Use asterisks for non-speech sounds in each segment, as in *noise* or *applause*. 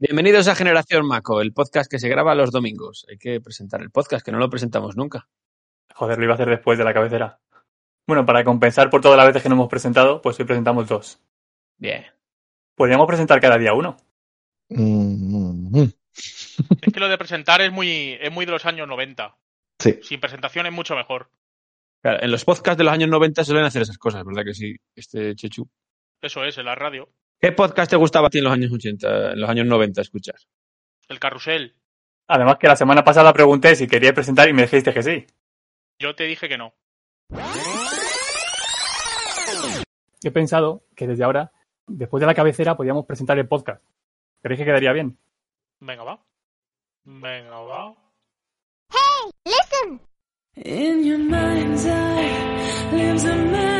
Bienvenidos a Generación Maco, el podcast que se graba los domingos. Hay que presentar el podcast, que no lo presentamos nunca. Joder, lo iba a hacer después de la cabecera. Bueno, para compensar por todas las veces que no hemos presentado, pues hoy presentamos dos. Bien. Podríamos presentar cada día uno. Mm, mm. Es que lo de presentar es muy, es muy de los años 90. Sí. Sin presentación es mucho mejor. Claro, en los podcasts de los años 90 suelen hacer esas cosas, ¿verdad que sí? Este Chechu. Eso es, en la radio. ¿Qué podcast te gustaba a ti en los años 80, en los años 90 escuchar? El carrusel. Además que la semana pasada pregunté si queríais presentar y me dijiste que sí. Yo te dije que no. He pensado que desde ahora, después de la cabecera, podíamos presentar el podcast. ¿Creéis que quedaría bien? Venga, va. Venga, va. In your mind's eye lives a memory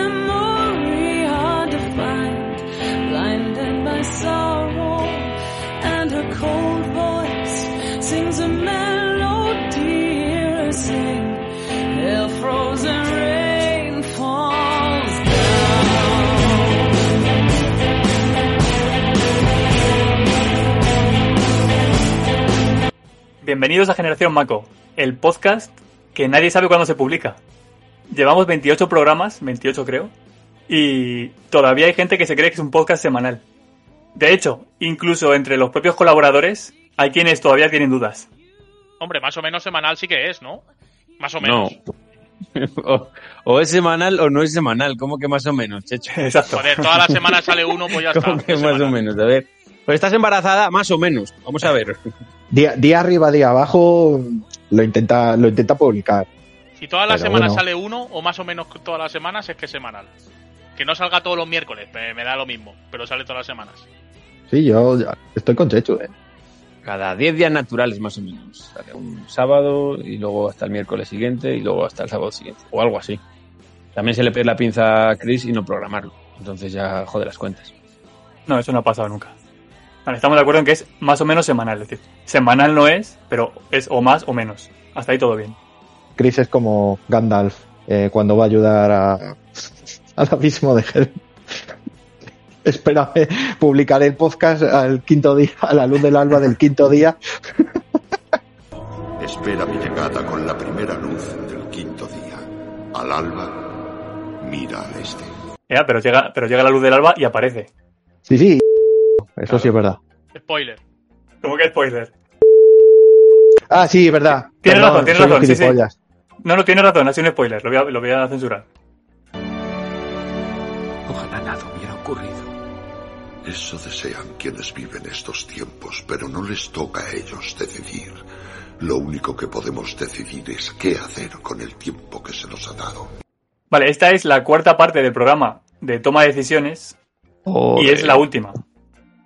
Bienvenidos a Generación Maco, el podcast que nadie sabe cuándo se publica. Llevamos 28 programas, 28 creo, y todavía hay gente que se cree que es un podcast semanal. De hecho, incluso entre los propios colaboradores hay quienes todavía tienen dudas. Hombre, más o menos semanal sí que es, ¿no? Más o No. menos. *laughs* o, o es semanal o no es semanal. ¿Cómo que más o menos, Chechu? *laughs* Exacto. Joder, todas las semanas sale uno, pues ya *laughs* está. ¿Cómo que más o menos? A ver. Pues estás embarazada, más o menos. Vamos a ver. Día, día arriba, día abajo, lo intenta, lo intenta publicar. Si todas las semanas bueno. sale uno, o más o menos todas las semanas, es que es semanal. Que no salga todos los miércoles, me, me da lo mismo, pero sale todas las semanas. Sí, yo ya estoy con Chechu, eh. Cada 10 días naturales, más o menos. Sale Un sábado y luego hasta el miércoles siguiente y luego hasta el sábado siguiente. O algo así. También se le pide la pinza a Chris y no programarlo. Entonces ya jode las cuentas. No, eso no ha pasado nunca. Vale, estamos de acuerdo en que es más o menos semanal. Es decir, semanal no es, pero es o más o menos. Hasta ahí todo bien. Chris es como Gandalf eh, cuando va a ayudar a, *laughs* al abismo de Helm. *laughs* Espérame, publicaré el podcast al quinto día, a la luz del alba del quinto día. *laughs* Espera mi llegada con la primera luz del quinto día. Al alba, mira al este. Ya, pero llega, pero llega la luz del alba y aparece. Sí, sí, eso sí es verdad. Spoiler. ¿Cómo que spoiler? Ah, sí, es verdad. Tienes Perdón, razón, tienes razón, sí, sí. No, no, tiene razón, ha sido un spoiler. Lo voy a, lo voy a censurar. Ojalá nada hubiera ocurrido. Eso desean quienes viven estos tiempos, pero no les toca a ellos decidir. Lo único que podemos decidir es qué hacer con el tiempo que se nos ha dado. Vale, esta es la cuarta parte del programa de toma de decisiones y es la última.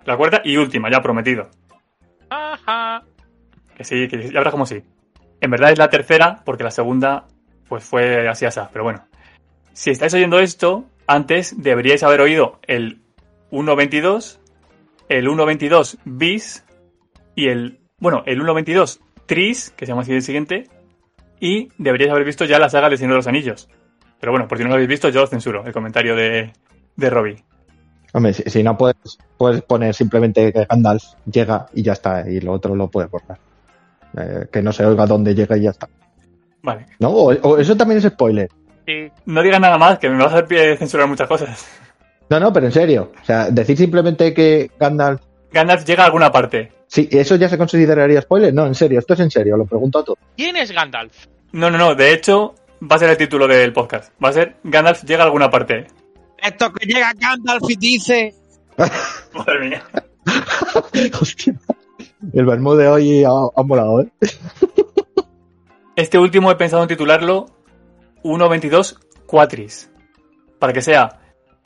La cuarta y última, ya prometido. Ajá. Que sí, que ya verás como sí. En verdad es la tercera, porque la segunda, pues fue así así. Pero bueno. Si estáis oyendo esto, antes deberíais haber oído el 1.22, el 1.22 bis y el, bueno, el 1.22 tris, que se llama así el siguiente, y deberíais haber visto ya la saga del Señor de los Anillos. Pero bueno, por si no lo habéis visto, yo os censuro el comentario de, de Robbie. Hombre, si, si no puedes, puedes poner simplemente que Gandalf llega y ya está, y lo otro lo puedes borrar. Eh, que no se oiga dónde llega y ya está. Vale. ¿No? O, o eso también es spoiler. Sí. No digas nada más, que me vas a hacer pie de censurar muchas cosas. No, no, pero en serio. O sea, decir simplemente que Gandalf. Gandalf llega a alguna parte. Sí, ¿eso ya se consideraría spoiler? No, en serio, esto es en serio, lo pregunto a todos. ¿Quién es Gandalf? No, no, no. De hecho, va a ser el título del podcast. Va a ser Gandalf llega a alguna parte. Esto que llega Gandalf y dice... Madre mía. *laughs* Hostia. El vermú de hoy ha, ha molado, ¿eh? Este último he pensado en titularlo 1.22 Quatris. Para que sea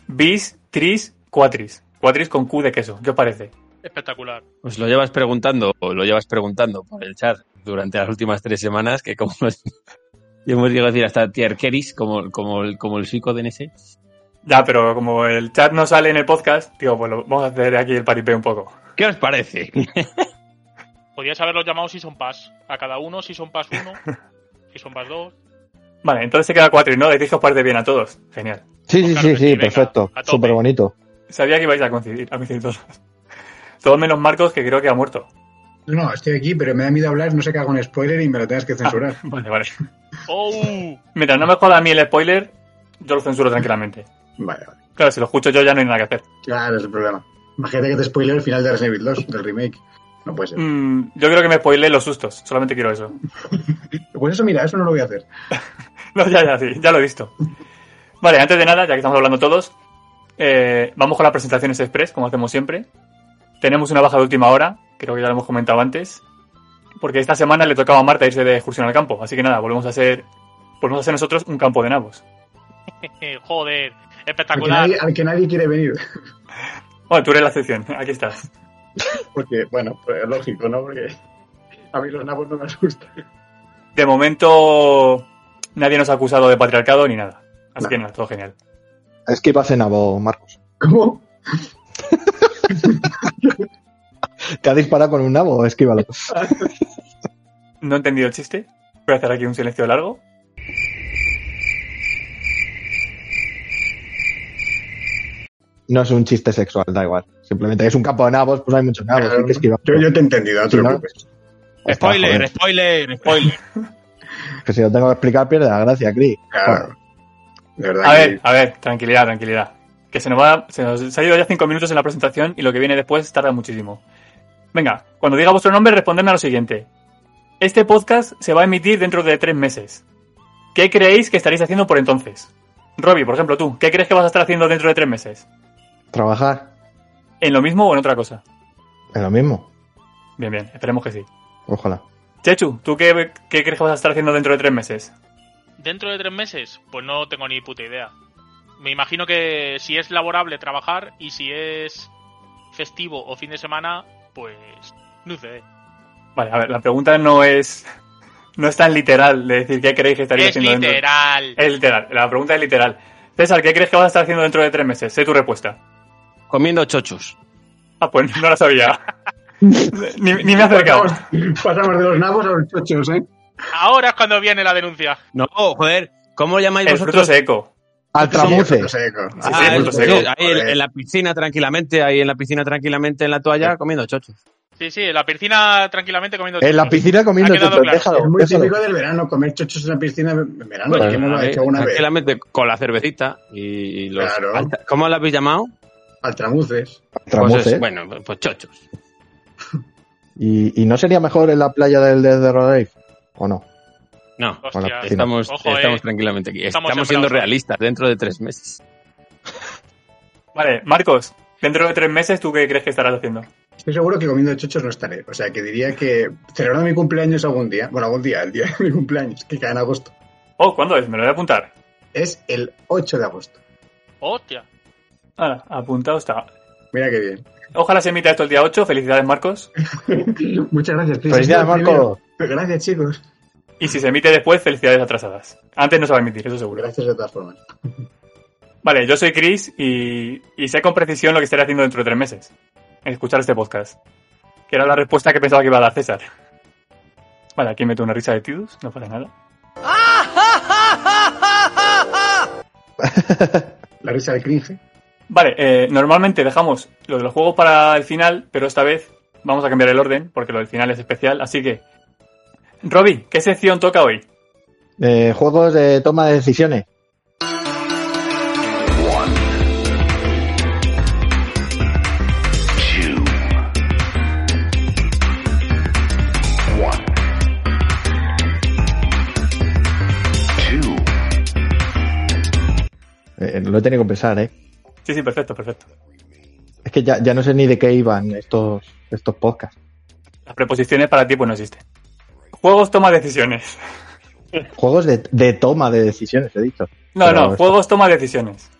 bis, tris, quatris. Quatris con Q de queso. ¿Qué os parece? Espectacular. Pues lo llevas preguntando, o lo llevas preguntando por el chat durante las últimas tres semanas, que como *laughs* hemos llegado a decir hasta Tierkeris, como, como, el, como el chico de NS. Ya, pero como el chat no sale en el podcast, digo, pues lo- vamos a hacer aquí el paripé un poco. ¿Qué os parece? *laughs* Podrías haberlos llamado Season Pass. A cada uno, Season Pass *laughs* 1, Season Pass 2. Vale, entonces se queda Quatris, ¿no? Decís que os parece bien a todos. Genial. Sí, sí, Claro sí, sí, venga, perfecto. Súper bonito. Sabía que ibais a coincidir, a coincidir todos. *laughs* Todo menos Marcos, que creo que ha muerto. No, estoy aquí, pero me da miedo hablar, no sé qué hago un spoiler y me lo tengas que censurar. Vale, vale. ¡Oh! Mientras no me joda a mí el spoiler, yo lo censuro tranquilamente. Vale, vale. Claro, si lo escucho yo ya no hay nada que hacer. Claro, es el problema. Imagínate que te spoiler el final de Resident Evil 2, del remake. No puede ser. Mm, yo creo que me spoilé los sustos, solamente quiero eso. *laughs* Pues eso, mira, eso no lo voy a hacer. *laughs* No, ya, ya, sí, ya lo he visto. Vale, antes de nada, ya que estamos hablando todos, eh, vamos con las presentaciones express, como hacemos siempre. Tenemos una baja de última hora, creo que ya lo hemos comentado antes, porque esta semana le tocaba a Marta irse de excursión al campo, así que nada, volvemos a hacer, volvemos a hacer nosotros un campo de nabos. *laughs* Joder, Al que, espectacular. nadie, al que nadie quiere venir. Bueno, tú eres la excepción, aquí estás. Porque, bueno, pues es lógico, ¿no? Porque a mí los nabos no me asustan. De momento, nadie nos ha acusado de patriarcado ni nada. Así No. que nada, todo genial. Es que iba a ser nabo, Marcos. ¿Cómo? *laughs* ¿Te ha disparado con un nabo? Esquívalo. No he entendido el chiste. Voy a hacer aquí un silencio largo. No es un chiste sexual, da igual. Simplemente es un campo de nabos, pues hay muchos nabos. hay que esquivar. yo, yo te he entendido, no te no-. Está, Spoiler, spoiler, spoiler. *laughs* Que si lo tengo que explicar, pierde la gracia, Cris. Claro. De verdad A que- ver, a ver, tranquilidad, tranquilidad. Que se nos va, se nos ha ido ya cinco minutos en la presentación y lo que viene después tarda muchísimo. Venga, cuando diga vuestro nombre, respondedme a lo siguiente. Este podcast se va a emitir dentro de tres meses. ¿Qué creéis que estaréis haciendo por entonces? Robbie, por ejemplo, tú, ¿qué crees que vas a estar haciendo dentro de tres meses? Trabajar ¿En lo mismo o en otra cosa? es lo mismo. Bien, bien, esperemos que sí. Ojalá. Chechu, ¿tú qué, qué crees que vas a estar haciendo dentro de tres meses? ¿Dentro de tres meses? Pues no tengo ni puta idea. Me imagino que si es laborable trabajar y si es festivo o fin de semana, pues no sé. Vale, a ver, la pregunta no es. No es tan literal de decir qué creéis que estaréis Es haciendo dentro- literal. Es literal, la pregunta es literal. César, ¿qué crees que vas a estar haciendo dentro de tres meses? Sé tu respuesta. Comiendo chochos. Ah, pues no la sabía. *laughs* ni, ni me he acercado. Pasamos, pasamos de los nabos a los chochos, ¿eh? Ahora es cuando viene la denuncia. No, joder, ¿cómo llamáis El fruto vosotros? seco. Al tramuce. Sí, Ah, sí, fruto ahí en, la piscina tranquilamente, ahí en la piscina tranquilamente en la toalla comiendo chochos. Sí, sí, en la piscina tranquilamente comiendo En la chochos. piscina comiendo chochos. claro. Déjalo, Es muy déjalo. típico del verano, comer chochos en la piscina en verano. Bueno, ¿Quién no lo ha ahí, hecho una vez? tranquilamente con la cervecita y, y los... Claro. ¿Cómo lo habéis llamado? Altramuces. Pues Tramuce. es- bueno, pues chochos. *laughs* ¿Y, ¿Y no sería mejor en la playa del Dead de Rodrigo? ¿O no? No, Hostia, Bueno, estamos, Ojo, estamos eh. tranquilamente aquí. Estamos Estamos, siendo realistas dentro de tres meses. Vale, Marcos, dentro de tres meses, ¿tú qué crees que estarás haciendo? Estoy seguro que comiendo chochos no estaré. O sea, que diría que celebrando mi cumpleaños algún día. Bueno, algún día, el día de mi cumpleaños, que cae en agosto. Oh, ¿cuándo es? Me lo voy a apuntar. Es el 8 de agosto. Hostia. Ah, apuntado está. Mira qué bien. Ojalá se emita esto el día 8. Felicidades, Marcos. *laughs* Muchas gracias, Chris. Felicidades, Has sido el Marco. primero. Gracias, chicos. Y si se emite después, felicidades atrasadas. Antes no se va a emitir, eso seguro. Gracias de todas formas. Vale, yo soy Chris y, y sé con precisión lo que estaré haciendo dentro de tres meses. En escuchar este podcast. Que era la respuesta que pensaba que iba a dar César. Vale, aquí meto una risa de Tidus, no pasa nada. La risa de cringe. Vale, eh, normalmente dejamos lo de los juegos para el final, pero esta vez vamos a cambiar el orden porque lo del final es especial, así que... Robbie, ¿qué sección toca hoy? Eh, juegos de toma de decisiones. Eh, lo he tenido que pensar, ¿eh? Sí, sí, perfecto, perfecto. Es que ya, ya no sé ni de qué iban estos, estos podcasts. Las preposiciones para ti pues no existen. Juegos toma decisiones. Juegos de, de toma de decisiones, he dicho. No, Pero no, esto- juegos toma decisiones.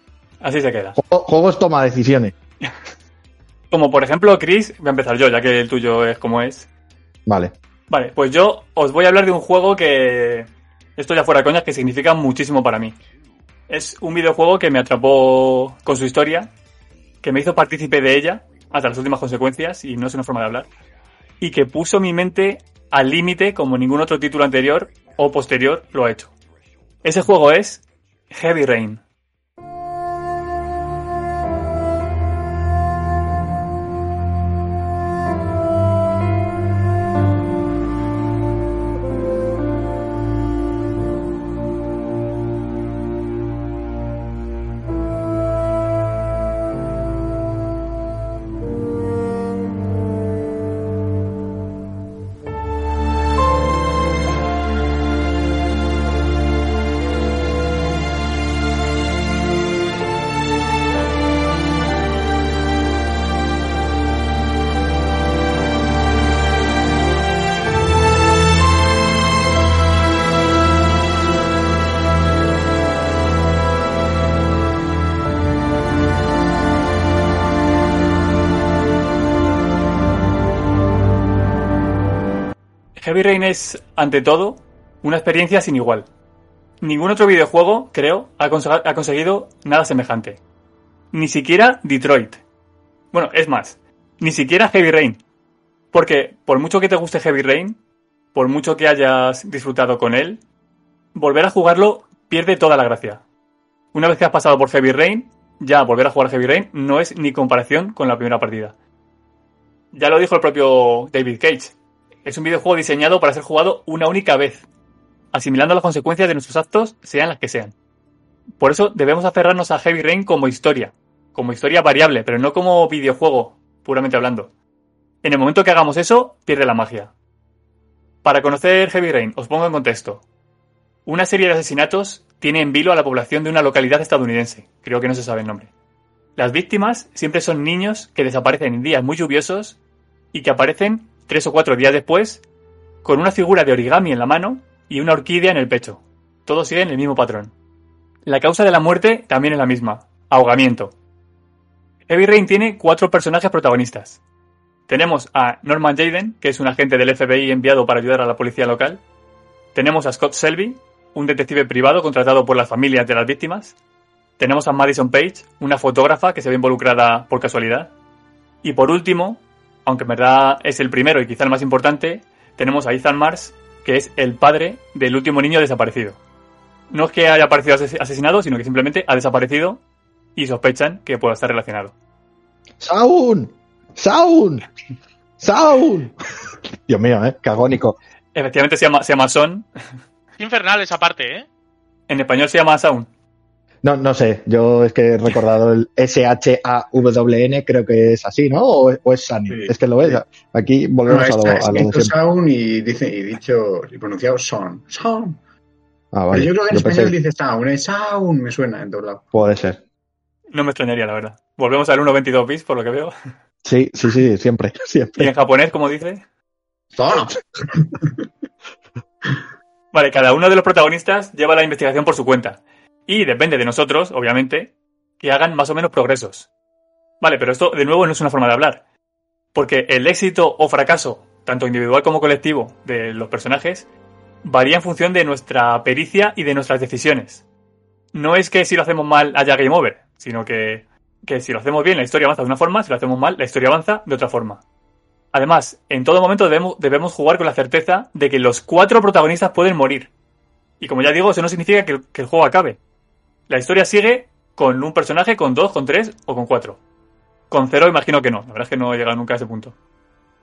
Así se queda. Juego- Juegos toma decisiones. *laughs* Como por ejemplo, Chris, voy a empezar yo, ya que el tuyo es como es. Vale. Vale, pues yo os voy a hablar de un juego que. Esto ya fuera coñas, que significa muchísimo para mí. Es un videojuego que me atrapó con su historia, que me hizo partícipe de ella hasta las últimas consecuencias, y no es una forma de hablar. Y que puso mi mente al límite como ningún otro título anterior o posterior lo ha hecho. Ese juego es Heavy Rain. Heavy Rain es, ante todo, una experiencia sin igual. Ningún otro videojuego, creo, ha, conse- ha conseguido nada semejante. Ni siquiera Detroit. Bueno, es más, ni siquiera Heavy Rain. Porque por mucho que te guste Heavy Rain, por mucho que hayas disfrutado con él, volver a jugarlo pierde toda la gracia. Una vez que has pasado por Heavy Rain, ya volver a jugar Heavy Rain no es ni comparación con la primera partida. Ya lo dijo el propio David Cage. Es un videojuego diseñado para ser jugado una única vez, asimilando las consecuencias de nuestros actos, sean las que sean. Por eso debemos aferrarnos a Heavy Rain como historia, como historia variable, pero no como videojuego, puramente hablando. En el momento que hagamos eso, pierde la magia. Para conocer Heavy Rain, os pongo en contexto. Una serie de asesinatos tiene en vilo a la población de una localidad estadounidense, creo que no se sabe el nombre. Las víctimas siempre son niños que desaparecen en días muy lluviosos y que aparecen tres o cuatro días después con una figura de origami en la mano y una orquídea en el pecho. Todos siguen el mismo patrón. La causa de la muerte también es la misma, ahogamiento. Heavy Rain tiene cuatro personajes protagonistas. Tenemos a Norman Jaden, que es un agente del FBI enviado para ayudar a la policía local. Tenemos a Scott Selby, un detective privado contratado por las familias de las víctimas. Tenemos a Madison Page, una fotógrafa que se ve involucrada por casualidad. Y por último, aunque en verdad es el primero y quizá el más importante, tenemos a Ethan Mars, que es el padre del último niño desaparecido. No es que haya aparecido ases- asesinado, sino que simplemente ha desaparecido y sospechan que pueda estar relacionado. ¡Sound! ¡Sound! ¡Sound! Dios mío, ¿eh? Qué agónico. Efectivamente se llama, se llama Son, infernal esa parte, ¿eh? en español se llama Sound. No, no sé, yo es que he recordado el S-H-A-W-N, creo que es así, ¿no? ¿O, o es Sunny? Sí, es que lo es. sí. Aquí No, volvemos a lo, a lo y, dice, y dicho y pronunciado son. Son. Ah, vale. Pero yo creo que en Yo español pensé- dice sound. Es sound, me suena en todos lados. Puede ser. No me extrañaría, la verdad. Volvemos al 1.22 bits, por lo que veo. Sí, sí, sí, siempre, *laughs* Y siempre. en japonés, como dice. Sound. Vale, cada uno de los protagonistas lleva la investigación por su cuenta. Y depende de nosotros, obviamente, que hagan más o menos progresos. Vale, pero esto de nuevo no es una forma de hablar. Porque el éxito o fracaso, tanto individual como colectivo, de los personajes, varía en función de nuestra pericia y de nuestras decisiones. No es que si lo hacemos mal haya game over, sino que, que si lo hacemos bien la historia avanza de una forma, si lo hacemos mal la historia avanza de otra forma. Además, en todo momento debemos, debemos jugar con la certeza de que los cuatro protagonistas pueden morir. Y como ya digo, eso no significa que, que el juego acabe. La historia sigue con un personaje, con dos, con tres o con cuatro. Con cero imagino que no, la verdad es que no he llegado nunca a ese punto.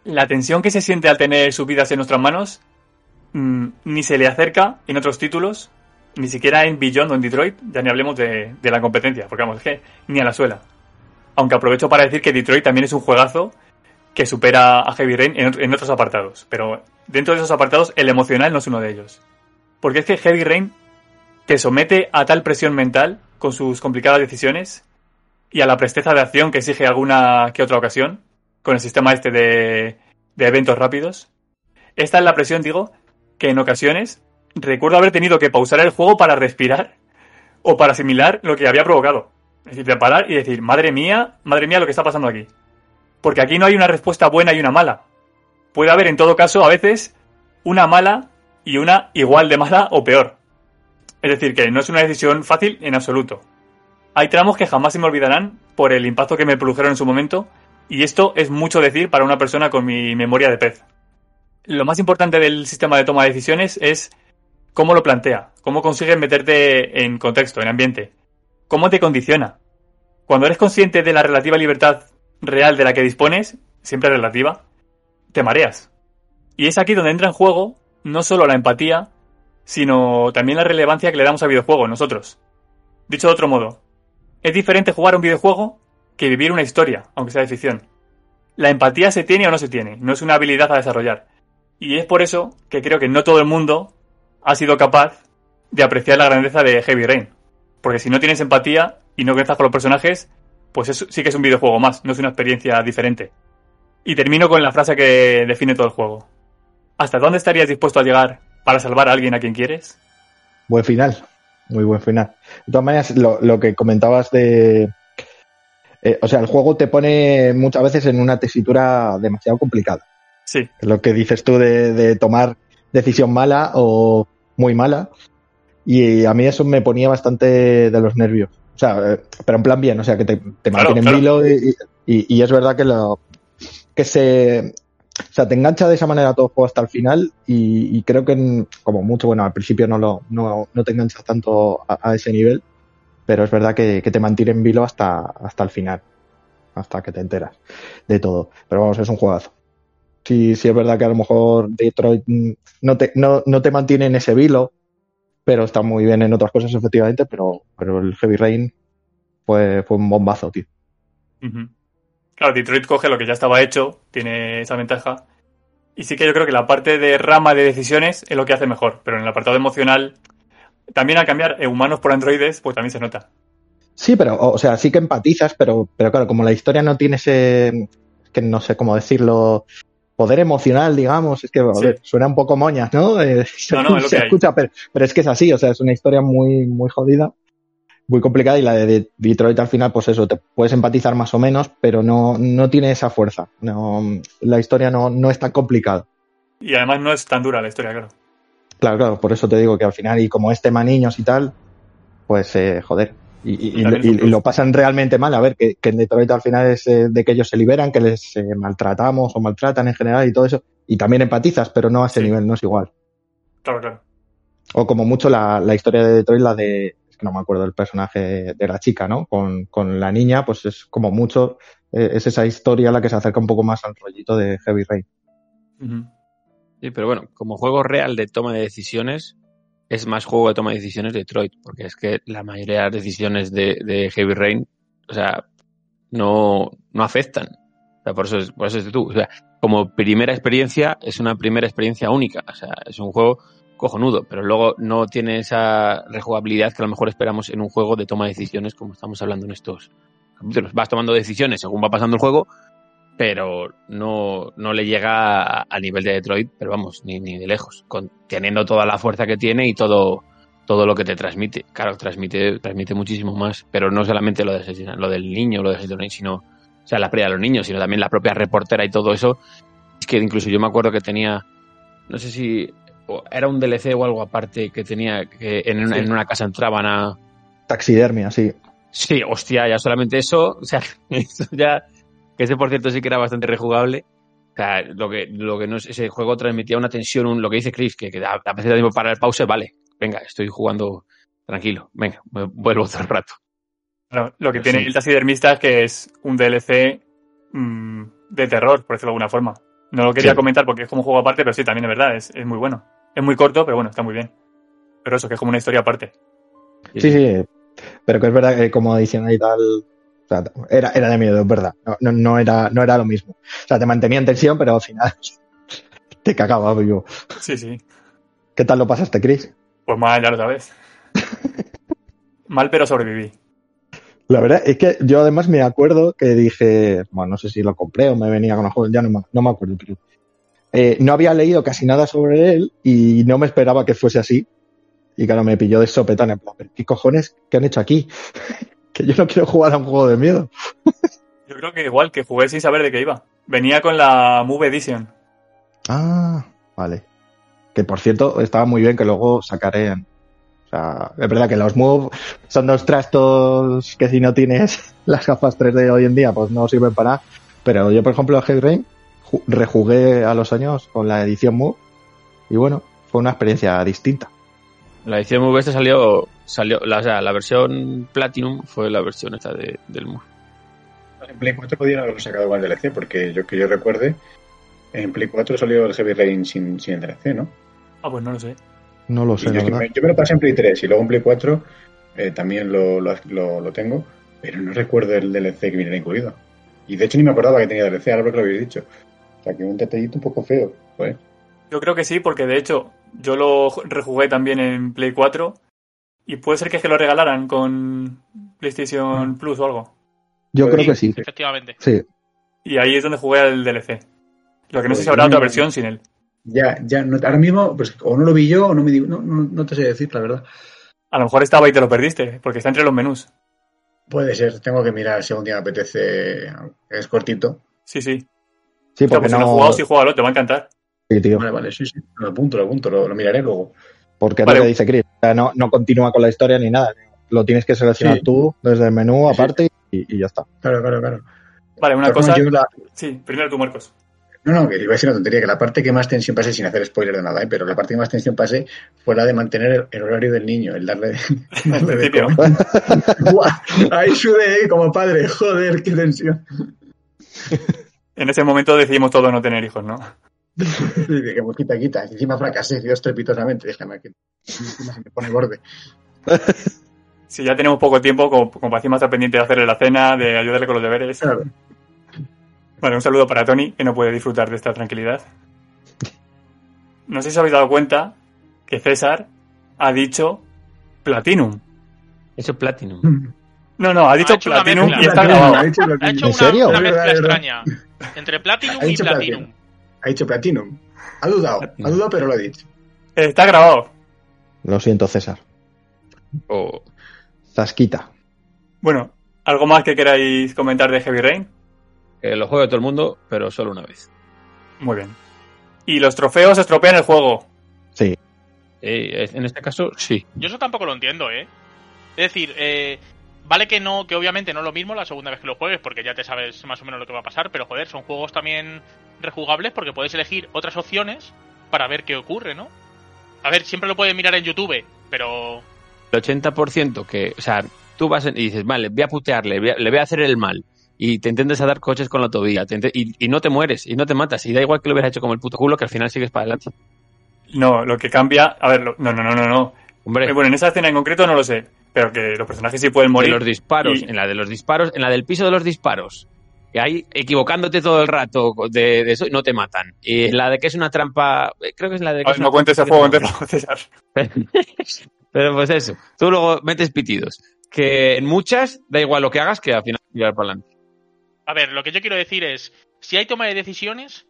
La tensión que se siente al tener sus vidas en nuestras manos mm, ni se le acerca en otros títulos, ni siquiera en Beyond o en Detroit, ya ni hablemos de, la competencia, porque vamos, es que ni a la suela. Aunque aprovecho para decir que Detroit también es un juegazo que supera a Heavy Rain en otros apartados. Pero dentro de esos apartados, el emocional no es uno de ellos. Porque es que Heavy Rain te somete a tal presión mental con sus complicadas decisiones y a la presteza de acción que exige alguna que otra ocasión, con el sistema este de, de eventos rápidos. Esta es la presión, digo, que en ocasiones recuerdo haber tenido que pausar el juego para respirar o para asimilar lo que había provocado. Es decir, de parar y decir, madre mía, madre mía lo que está pasando aquí. Porque aquí no hay una respuesta buena y una mala. Puede haber en todo caso a veces una mala y una igual de mala o peor. Es decir, que no es una decisión fácil en absoluto. Hay tramos que jamás se me olvidarán por el impacto que me produjeron en su momento, y esto es mucho decir para una persona con mi memoria de pez. Lo más importante del sistema de toma de decisiones es cómo lo plantea, cómo consigues meterte en contexto, en ambiente, cómo te condiciona. Cuando eres consciente de la relativa libertad real de la que dispones, siempre relativa, te mareas. Y es aquí donde entra en juego no solo la empatía, sino también la relevancia que le damos al videojuego nosotros. Dicho de otro modo, es diferente jugar un videojuego que vivir una historia, aunque sea de ficción. La empatía se tiene o no se tiene, no es una habilidad a desarrollar. Y es por eso que creo que no todo el mundo ha sido capaz de apreciar la grandeza de Heavy Rain. Porque si no tienes empatía y no conectas con los personajes, pues eso sí que es un videojuego más, no es una experiencia diferente. Y termino con la frase que define todo el juego. ¿Hasta dónde estarías dispuesto a llegar para salvar a alguien a quien quieres? Buen final, muy buen final. De todas maneras, lo, lo que comentabas de... eh, o sea, el juego te pone muchas veces en una tesitura demasiado complicada. Sí, Lo que dices tú de, de tomar decisión mala o muy mala. Y a mí eso me ponía bastante de los nervios. O sea, eh, pero en plan bien, o sea, que te, te Claro, mantiene en claro. vilo y, y- y es verdad que lo que se o sea, te engancha de esa manera todo el juego hasta el final y, creo que como mucho, bueno, al principio no lo no, no te enganchas tanto a, ese nivel, pero es verdad que, te mantiene en vilo hasta, hasta el final, hasta que te enteras de todo. Pero vamos, es un juegazo. Sí, sí es verdad que a lo mejor Detroit no te, no, no te mantiene en ese vilo, pero está muy bien en otras cosas, efectivamente, pero, pero el Heavy Rain fue, fue un bombazo, tío. Claro, Detroit coge lo que ya estaba hecho, tiene esa ventaja. Y sí que yo creo que la parte de rama de decisiones es lo que hace mejor, pero en el apartado emocional, también al cambiar eh, humanos por androides, pues también se nota. Sí, pero, o sea, sí que empatizas, pero, pero claro, como la historia no tiene ese, es que no sé cómo decirlo, poder emocional, digamos, es que joder, suena un poco moñas, ¿no? Eh, *laughs* No, no, es lo se que hay. escucha, pero, pero es que es así, o sea, es una historia muy, muy jodida, muy complicada y la de De- Detroit al final, pues eso, te puedes empatizar más o menos, pero no, no tiene esa fuerza, no, la historia no, no es tan complicada. Y además no es tan dura la historia, claro. Claro, claro, por eso te digo que al final, y como es tema niños y tal, pues eh, joder. Y, lo pasan realmente mal. A ver, que, que en Detroit al final es eh, de que ellos se liberan, que les eh, maltratamos o maltratan en general y todo eso. Y también empatizas, pero no a ese Sí. nivel, no es igual. Claro, claro. O como mucho la, la historia de Detroit, la de, no me acuerdo del personaje de la chica, ¿no? Con, con la niña, pues es como mucho, eh, es esa historia la que se acerca un poco más al rollito de Heavy Rain. Sí, pero bueno, como juego real de toma de decisiones, es más juego de toma de decisiones Detroit, porque es que la mayoría de las decisiones de, de Heavy Rain, o sea, no, no afectan. O sea, por eso es, por eso es de tú. O sea, como primera experiencia, es una primera experiencia única. O sea, es un juego cojonudo, pero luego no tiene esa rejugabilidad que a lo mejor esperamos en un juego de toma de decisiones, como estamos hablando en estos capítulos. Vas tomando decisiones según va pasando el juego, pero no, no le llega a, a nivel de Detroit, pero vamos, ni, ni de lejos, con, teniendo toda la fuerza que tiene y todo, todo lo que te transmite. Claro, transmite, transmite muchísimo más, pero no solamente lo, de asesinar, lo del niño, lo de asesinar, sino, o sea, la pérdida de los niños, sino también la propia reportera y todo eso. Es que incluso yo me acuerdo que tenía, no sé si era un DLC o algo aparte que tenía, que en una, Sí. en una casa entraban a, Taxidermia, sí. Sí, hostia, ya solamente eso, *laughs* o sea, eso ya, que ese por cierto sí que era bastante rejugable. O sea, lo que, lo que no es, ese juego transmitía una tensión, un- lo que dice Chris, que, que da, a veces da tiempo para el pause, vale, venga, estoy jugando tranquilo, venga, me- vuelvo todo el rato. Lo que Pero tiene sí. el taxidermista es que es un DLC mm, de terror, por decirlo de alguna forma. No lo quería Sí. comentar porque es como un juego aparte, pero sí, también es verdad, es, es muy bueno. Es muy corto, pero bueno, está muy bien. Pero eso, que es como una historia aparte. Sí, sí, pero que es verdad que como adicional y tal, o sea, era, era de miedo, es verdad. No, no, no era, no era lo mismo. O sea, te mantenía en tensión, pero al final *laughs* te cagaba vivo. Sí, sí. ¿Qué tal lo pasaste, Chris? Pues mal, ya lo sabes. *laughs* mal, pero sobreviví. La verdad es que yo además me acuerdo que dije, bueno, no sé si lo compré o me venía con el juego, ya no me, no me acuerdo, pero eh, no había leído casi nada sobre él y no me esperaba que fuese así. Y claro, me pilló de sopetón, en plan, "¿Pero ¿qué cojones? ¿Qué han hecho aquí? *laughs* que yo no quiero jugar a un juego de miedo. *laughs* Yo creo que igual, que jugué sin saber de qué iba. Venía con la Move Edition. Ah, vale. Que por cierto, estaba muy bien que luego sacaré. O sea, es verdad que los Move son dos trastos que si no tienes *laughs* las gafas 3D hoy en día, pues no sirven para nada. Pero yo, por ejemplo, a Heavy Rain ju- rejugué a los años con la edición Move y bueno, fue una experiencia distinta. La edición Move esta salió, salió la, o sea, la versión Platinum fue la versión esta de, del Move. En Play 4 podían haberlo sacado igual DLC, porque yo que yo recuerde, en Play 4 salió el Heavy Rain sin, sin el DLC, ¿no? Ah, pues no lo sé. No lo sé, yo, la es que verdad. me, yo me lo pasé en Play 3 y luego en Play 4 eh, también lo, lo, lo- lo tengo, pero no recuerdo el DLC que viniera incluido. Y de hecho ni me acordaba que tenía DLC, ahora porque lo habéis dicho. O sea, que un detallito un poco feo. Pues. Yo creo que sí, porque de hecho yo lo rejugué también en Play 4 y puede ser que es que lo regalaran con PlayStation Plus o algo. Yo creo que sí. Efectivamente. Sí. Y ahí es donde jugué al DLC. Lo que no sé si habrá otra versión sin él. Ya, ya, no- ahora mismo, pues o no lo vi yo o no me digo, no, no, no te sé decir, la verdad. A lo mejor estaba y te lo perdiste, porque está entre los menús. Puede ser, tengo que mirar si algún día me apetece, es cortito. Sí, sí. Sí, porque pues si no. no has jugado, sí, juégalo, te va a encantar. Sí, tío. Vale, vale, sí, sí. Lo apunto, lo apunto, lo, lo miraré luego. Porque Vale. lo que dice Chris. O sea, no, no continúa con la historia ni nada. Lo tienes que seleccionar Sí. tú desde el menú sí. aparte y, y ya está. Claro, claro, claro. Vale, una cosa. la- Sí, primero tú, Marcos. No, no, que iba a decir una tontería, que la parte que más tensión pasé, sin hacer spoiler de nada, ¿eh? pero la parte que más tensión pasé fue la de mantener el, el horario del niño, el darle, *laughs* darle de comer. *laughs* Ahí sudé ¿eh? como padre, joder, qué tensión. En ese momento decidimos todos no tener hijos, ¿no? Dije, pues quita, quita. Encima fracasé, Dios estrepitosamente, déjame que encima se me pone borde. Si ya tenemos poco tiempo, como, como para encima estar pendiente de hacerle la cena, de ayudarle con los deberes. Claro. Vale, un saludo para Tony, que no puede disfrutar de esta tranquilidad. No sé si os habéis dado cuenta que César ha dicho Platinum. Eso es Platinum. No, no, ha dicho Platinum y está Ha grabado. dicho Ha hecho ¿En una, serio? una Es mezcla extraña entre Platinum Ha y Platinum. Platinum. Ha dicho Platinum. Ha dudado, ha dudado, pero lo ha dicho. Está grabado. Lo siento, César. O Zasquita. Bueno, ¿algo más que queráis comentar de Heavy Rain? Que lo juegue todo el mundo, pero solo una vez. Muy bien. Y los trofeos estropean el juego. Sí. Eh, en este caso, sí. Yo eso tampoco lo entiendo, ¿eh? Es decir, eh, vale que no, que obviamente no es lo mismo la segunda vez que lo juegues, porque ya te sabes más o menos lo que va a pasar, pero joder, son juegos también rejugables porque puedes elegir otras opciones para ver qué ocurre, ¿no? A ver, siempre lo puedes mirar en YouTube, pero El 80% que, o sea, tú vas en- y dices, vale, voy a putearle, voy a- le voy a hacer el mal. Y te intentas a dar coches con la autovía. te y, y no te mueres, y no te matas. Y da igual que lo hubieras hecho como el puto culo, que al final sigues para adelante. No, lo que cambia. A ver, lo- no, no, no, no, no. Hombre, Eh, Bueno, en esa escena en concreto no lo sé. Pero que los personajes sí pueden de morir. los disparos, y- en la de los disparos, en la del piso de los disparos. Y ahí equivocándote todo el rato de, de eso y no te matan. Y la de que es una trampa, eh, creo que es la de que A es no cuentes juego que- entero, César. *laughs* Pero pues eso, tú luego metes pitidos. Que en muchas da igual lo que hagas, que al final tirar para adelante. A ver, lo que yo quiero decir es, si hay toma de decisiones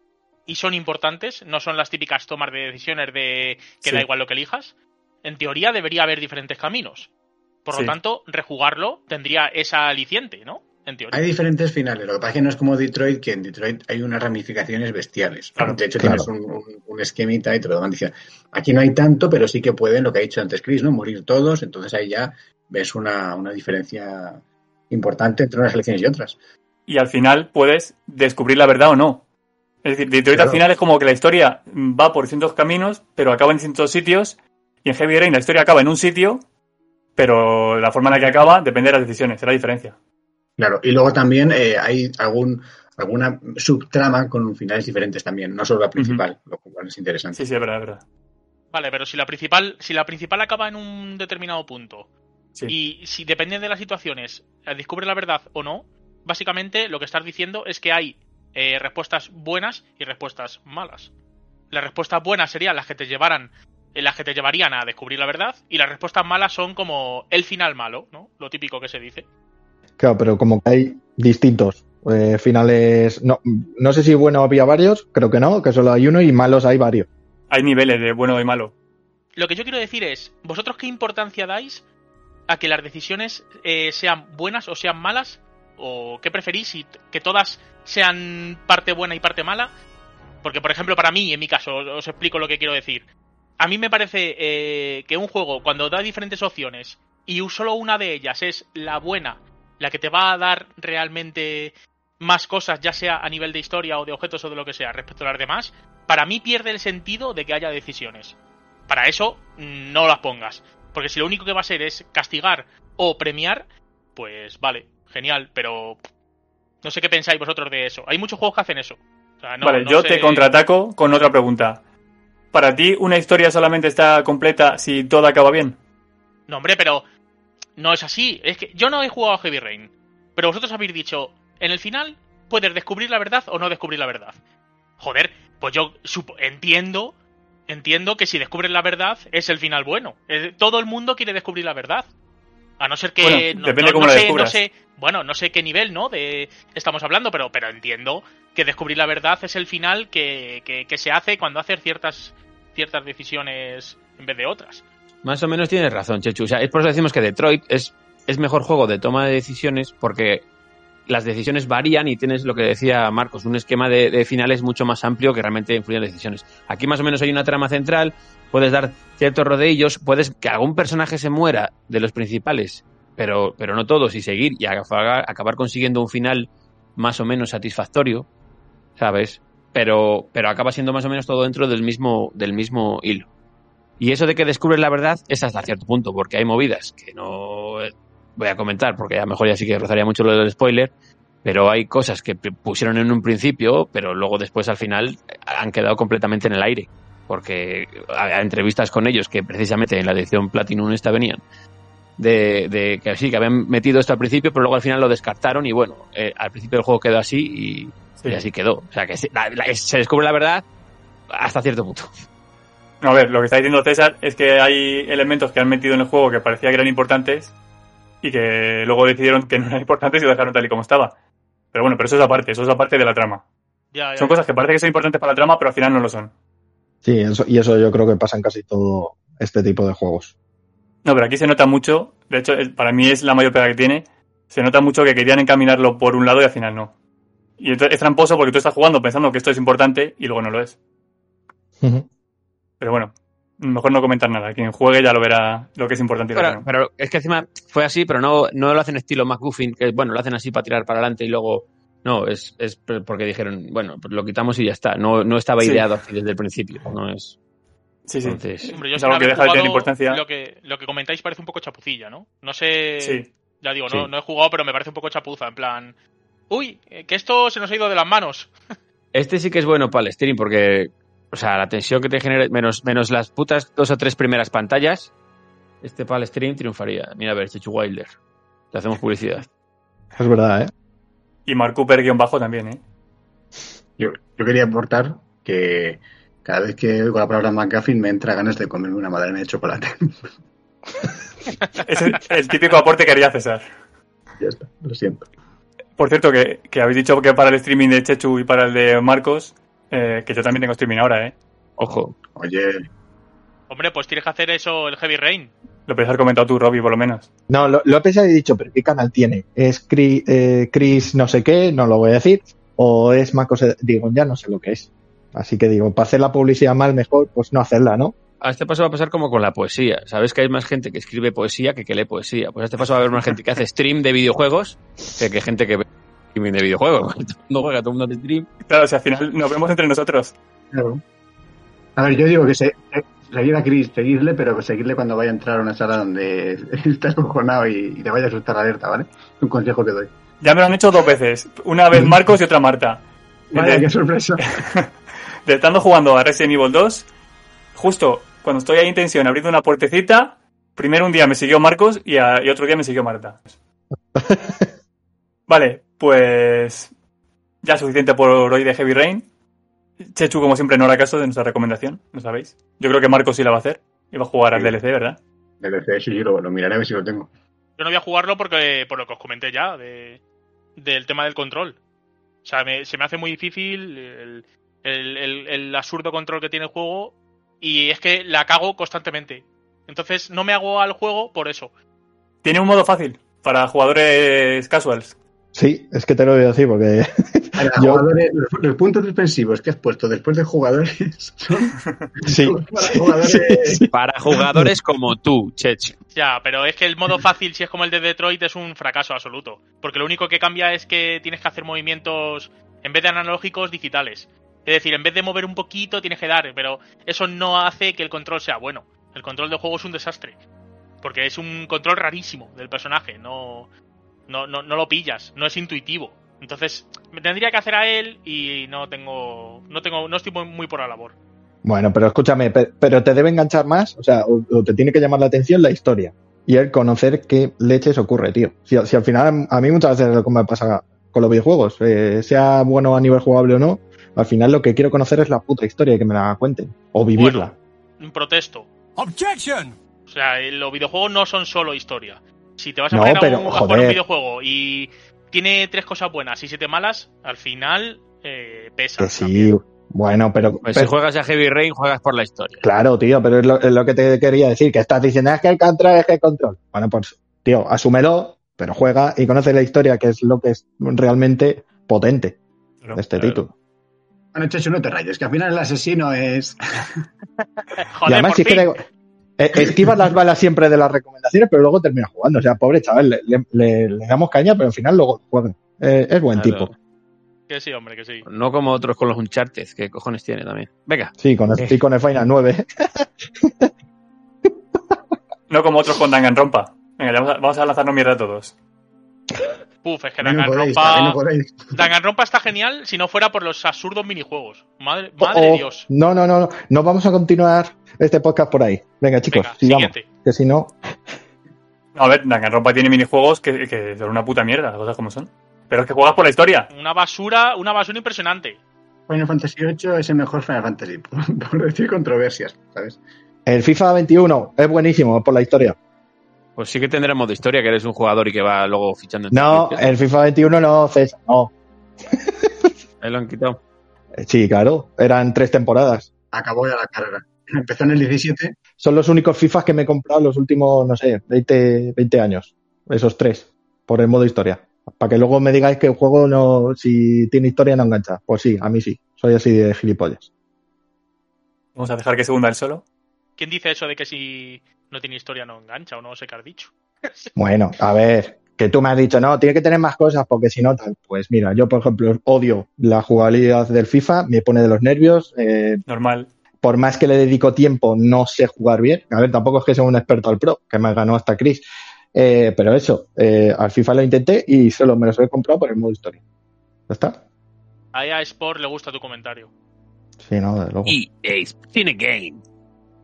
y son importantes, no son las típicas tomas de decisiones de que Sí. da igual lo que elijas, en teoría debería haber diferentes caminos. Por Sí. lo tanto, rejugarlo tendría esa aliciente, ¿no? En teoría. Hay diferentes finales. Lo que pasa es que no es como Detroit, que en Detroit hay unas ramificaciones bestiales. Claro, de hecho, claro. tienes un, un- un esquemita y te lo van diciendo. Aquí no hay tanto, pero sí que pueden, lo que ha dicho antes Chris, ¿no? Morir todos. Entonces ahí ya ves una, una diferencia importante entre unas elecciones y otras. Y al final puedes descubrir la verdad o no. Es decir, Detroit Claro. al final es como que la historia va por distintos caminos, pero acaba en distintos sitios. Y en Heavy Rain la historia acaba en un sitio, pero la forma en la que acaba depende de las decisiones. Es la diferencia. Claro. Y luego también eh, hay algún alguna subtrama con finales diferentes también, no solo la principal, lo cual es interesante. Sí, sí, es verdad, es verdad. Vale, pero si la principal, si la principal acaba en un determinado punto Sí. y si depende de las situaciones descubre la verdad o no, básicamente lo que estás diciendo es que hay eh, respuestas buenas y respuestas malas. Las respuestas buenas serían las que te llevaran, eh, las que te llevarían a descubrir la verdad y las respuestas malas son como el final malo, ¿no? Lo típico que se dice. Claro, pero como que hay distintos eh, finales. No, no sé si bueno había varios, creo que no, que solo hay uno y malos hay varios. Hay niveles de bueno y malo. Lo que yo quiero decir es, ¿vosotros qué importancia dais a que las decisiones eh, sean buenas o sean malas? ¿O qué preferís? ¿Y ¿Que todas sean parte buena y parte mala? Porque, por ejemplo, para mí, en mi caso, os explico lo que quiero decir. A mí me parece eh, que un juego, cuando da diferentes opciones y solo una de ellas es la buena, la que te va a dar realmente más cosas, ya sea a nivel de historia o de objetos o de lo que sea, respecto a las demás, para mí pierde el sentido de que haya decisiones. Para eso, mm, no las pongas. Porque si lo único que va a ser es castigar o premiar, pues vale, genial, pero no sé qué pensáis vosotros de eso. Hay muchos juegos que hacen eso. O sea, no- vale, no yo sé- te contraataco con otra pregunta. ¿Para ti una historia solamente está completa si todo acaba bien? No, hombre, pero no es así. Es que yo no he jugado a Heavy Rain. Pero vosotros habéis dicho, en el final puedes descubrir la verdad o no descubrir la verdad. Joder, pues yo supo- entiendo, entiendo que si descubres la verdad es el final bueno. Todo el mundo quiere descubrir la verdad. A no ser que Bueno, no, depende no- cómo no la sé, no sé, bueno, no sé qué nivel, ¿no? De estamos hablando, pero pero entiendo que descubrir la verdad es el final que, que, que se hace cuando haces ciertas ciertas decisiones en vez de otras. Más o menos tienes razón, Chechu. O sea, es por eso decimos que Detroit es, es mejor juego de toma de decisiones porque las decisiones varían y tienes lo que decía Marcos, un esquema de, de finales mucho más amplio que realmente influye en las decisiones. Aquí más o menos hay una trama central, puedes dar ciertos rodeillos, puedes que algún personaje se muera de los principales, pero, pero no todos, y seguir y acabar, acabar consiguiendo un final más o menos satisfactorio, ¿sabes? Pero, pero acaba siendo más o menos todo dentro del mismo, del mismo hilo. Y eso de que descubres la verdad es hasta cierto punto, porque hay movidas que no voy a comentar, porque a lo mejor ya sí que rozaría mucho lo del spoiler, pero hay cosas que pusieron en un principio, pero luego después al final han quedado completamente en el aire. Porque a, entrevistas con ellos, que precisamente en la edición Platinum esta venían, de, de que sí, que habían metido esto al principio, pero luego al final lo descartaron y bueno, eh, al principio del juego quedó así y, Sí. y así quedó. O sea que sí, la- la- se descubre la verdad hasta cierto punto. No, a ver, lo que está diciendo César es que hay elementos que han metido en el juego que parecía que eran importantes y que luego decidieron que no eran importantes y lo dejaron tal y como estaba. Pero bueno, pero eso es aparte, eso es aparte de la trama. Ya, ya, Son ya. cosas que parece que son importantes para la trama, pero al final no lo son. Sí, eso, y eso yo creo que pasa en casi todo este tipo de juegos. No, pero aquí se nota mucho, de hecho, para mí es la mayor pega que tiene, se nota mucho que querían encaminarlo por un lado y al final no. Y entonces es tramposo porque tú estás jugando pensando que esto es importante y luego no lo es. Pero bueno, mejor no comentar nada. Quien juegue ya lo verá lo que es importante y lo que Pero, no. pero es que encima fue así, pero no, no lo hacen estilo McGuffin, que bueno, lo hacen así para tirar para adelante y luego. No, es, es porque dijeron, bueno, pues lo quitamos y ya está. No, no estaba Sí. ideado así desde el principio. No es. Sí, sí. Entonces, Hombre, yo es algo que deja de tener importancia. Lo que, lo que comentáis parece un poco chapucilla, ¿no? No sé. Sí. Ya digo, Sí. no, no he jugado, pero me parece un poco chapuza. En plan. Uy, eh, que esto se nos ha ido de las manos. *laughs* Este sí que es bueno para el stream porque, o sea, la tensión que te genera, menos, menos las putas dos o tres primeras pantallas, este para el stream triunfaría. Mira, a ver, Chechu Wilder. Le hacemos publicidad. Es verdad, ¿eh? Y Mark Cooper guion bajo también, ¿eh? Yo, yo quería aportar que cada vez que oigo la palabra McGuffin me entra ganas de comerme una madalena de chocolate. Es el, el típico aporte que haría César. ya está, lo siento. Por cierto, que, que habéis dicho que para el streaming de Chechu y para el de Marcos, eh, que yo también tengo streaming ahora, ¿eh? Ojo. Oye, Hombre, pues tienes que hacer eso el Heavy Rain. Lo puedes haber comentado tú, Robbie, por lo menos. No, lo, lo he pensado y he dicho, pero ¿qué canal tiene? ¿Es Chris, eh, Chris no sé qué? No lo voy a decir. ¿O es Marcos? Digo, ya no sé lo que es. Así que digo, para hacer la publicidad mal, mejor, pues no hacerla, ¿no? A este paso va a pasar como con la poesía. Sabes que hay más gente que escribe poesía que que lee poesía. Pues a este paso va a haber más gente que hace stream de videojuegos que, que gente que ve streaming de videojuegos. *laughs* Todo el mundo juega, todo el mundo hace stream. Claro, si al final nos vemos entre nosotros. claro. A ver, yo digo que se, seguir a Chris, seguirle, pero seguirle cuando vaya a entrar a una sala donde *laughs* estás cojonado y, y te vaya a asustar la alerta, ¿vale? Es un consejo que doy. Ya me lo han hecho dos veces. Una vez Marcos y otra Marta. Vaya, De- qué sorpresa. *laughs* de estando jugando a Resident Evil 2, justo cuando estoy ahí en tensión abriendo una puertecita, primero un día me siguió Marcos y, a- y otro día me siguió Marta. *laughs* Vale, pues ya suficiente por hoy de Heavy Rain. Chechu, como siempre, no hará caso de nuestra recomendación, ¿lo sabéis? Yo creo que Marcos sí la va a hacer. Y va a jugar al Sí. DLC, ¿verdad? DLC, sí, yo lo, lo miraré a ver si lo tengo. Yo no voy a jugarlo porque por lo que os comenté ya de, del tema del control. O sea, me- se me hace muy difícil el, el- el- el absurdo control que tiene el juego y es que la cago constantemente. Entonces no me hago al juego por eso. Tiene un modo fácil para jugadores casuals. Sí, es que te lo voy a decir porque *laughs* Yo- los, los puntos suspensivos que has puesto después de jugadores *laughs* son sí, para jugadores. Para jugadores como tú, Chech. Ya, pero es que el modo fácil, si es como el de Detroit, es un fracaso absoluto. Porque lo único que cambia es que tienes que hacer movimientos, en vez de analógicos, digitales. Es decir, en vez de mover un poquito, tienes que dar, pero eso no hace que el control sea bueno. El control del juego es un desastre. Porque es un control rarísimo del personaje. No, no, no, no lo pillas, no es intuitivo. Entonces, me tendría que hacer a él y no tengo, no tengo, no estoy muy, muy por la labor. Bueno, pero escúchame, pe- pero te debe enganchar más, o sea, o, o te tiene que llamar la atención la historia y el conocer qué leches ocurre, tío. Si, si al final, a mí muchas veces es lo que me pasa con los videojuegos, eh, sea bueno a nivel jugable o no, al final lo que quiero conocer es la puta historia y que me la cuenten o vivirla. Protesto. Objection! O sea, eh, los videojuegos no son solo historia. Si te vas a No, poner a, un- a jugar un joder. videojuego y tiene tres cosas buenas y siete malas, al final eh, pesa. que sí, bueno, pero, Pues pero- si juegas a Heavy Rain, juegas por la historia. claro, tío, pero es lo, es lo que te quería decir, que estás diciendo es que el control es que el control. Bueno, pues, tío, asúmelo pero juega y conoce la historia, que es lo que es realmente potente de este claro. título. Bueno, Chechu, no te rayes, que al final el asesino es. *laughs* Joder, y además, que. Eh, esquiva las balas siempre de las recomendaciones, pero luego termina jugando. O sea, pobre chaval, le, le- le- le damos caña, pero al final luego juega. Eh, es buen Claro. tipo. Que sí, hombre, que sí. No como otros con los Uncharted, que cojones tiene también. Venga. Sí, con el, y con el Final 9. No como otros con Danganronpa. Venga, vamos a, vamos a lanzarnos mierda a todos. Puf, es que Danganronpa... Danganronpa *laughs* está genial si no fuera por los absurdos minijuegos. Madre, Oh, madre oh, Dios. No, no, no, no. No vamos a continuar este podcast por ahí. Venga, chicos, Venga, sigamos. siguiente. Que si no, No, a ver, Danganronpa tiene minijuegos que, que son una puta mierda, las cosas como son. Pero es que juegas por la historia. Una basura, una basura impresionante. Final Fantasy VIII es el mejor Final Fantasy, por, *laughs* por decir controversias, ¿sabes? el FIFA 21 es buenísimo por la historia. Pues sí que tendremos de historia que eres un jugador y que va luego fichando en No, el FIFA 21 no, César, no. Ahí lo han quitado. Eh, Sí, claro, eran tres temporadas. Acabó ya la carrera. Empezó en el 17, Son los únicos FIFAs que me he comprado los últimos, no sé, 20, 20 años. Esos tres, por el modo historia. Para que luego me digáis que el juego no, si tiene historia no engancha. Pues sí, a mí sí. Soy así de gilipollas. Vamos a dejar que se hunda él solo. ¿Quién dice eso de que si no tiene historia no engancha o no sé qué has dicho? *laughs* Bueno, a ver, que tú me has dicho, no, tiene que tener más cosas porque si no, tal. Pues mira, yo por ejemplo odio la jugabilidad del FIFA, me pone de los nervios. eh, Normal. por más que le dedico tiempo, no sé jugar bien. A ver, tampoco es que sea un experto al pro, que me ganó hasta Chris. Eh, pero eso, eh, al FIFA lo intenté y solo me los he comprado por el modo historia. ¿Ya está? A EA Sport le gusta tu comentario. Sí, no, de luego. EA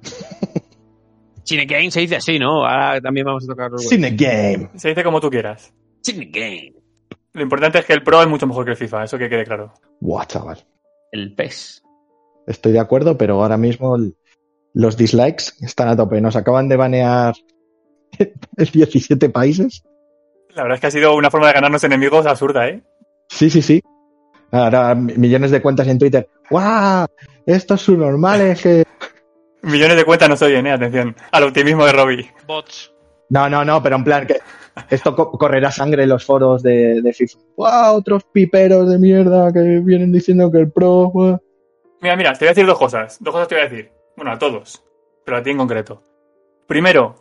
*laughs* Cinegame. Cinegame se dice así, ¿no? Ahora también vamos a tocar los Cine Game. Se dice como tú quieras. Cinegame. Lo importante es que el Pro es mucho mejor que el FIFA, eso que quede claro. Buah, chaval. El PES. Estoy de acuerdo, pero ahora mismo el- los dislikes están a tope. Nos acaban de banear *laughs* en 17 países. La verdad es que ha sido una forma de ganarnos enemigos absurda, ¿eh? Sí, sí, sí. Ahora mi- millones de cuentas en Twitter. ¡Guau! Estos subnormales que... Millones de cuentas nos oyen, ¿eh? Atención. Al optimismo de Robbie. Bots. No, no, no, pero en plan que esto co- correrá sangre en los foros de, de FIFA. ¡Wow! Otros piperos de mierda que vienen diciendo que el pro. guau". Mira, mira, te voy a decir dos cosas. Dos cosas te voy a decir. Bueno, a todos. Pero a ti en concreto. Primero,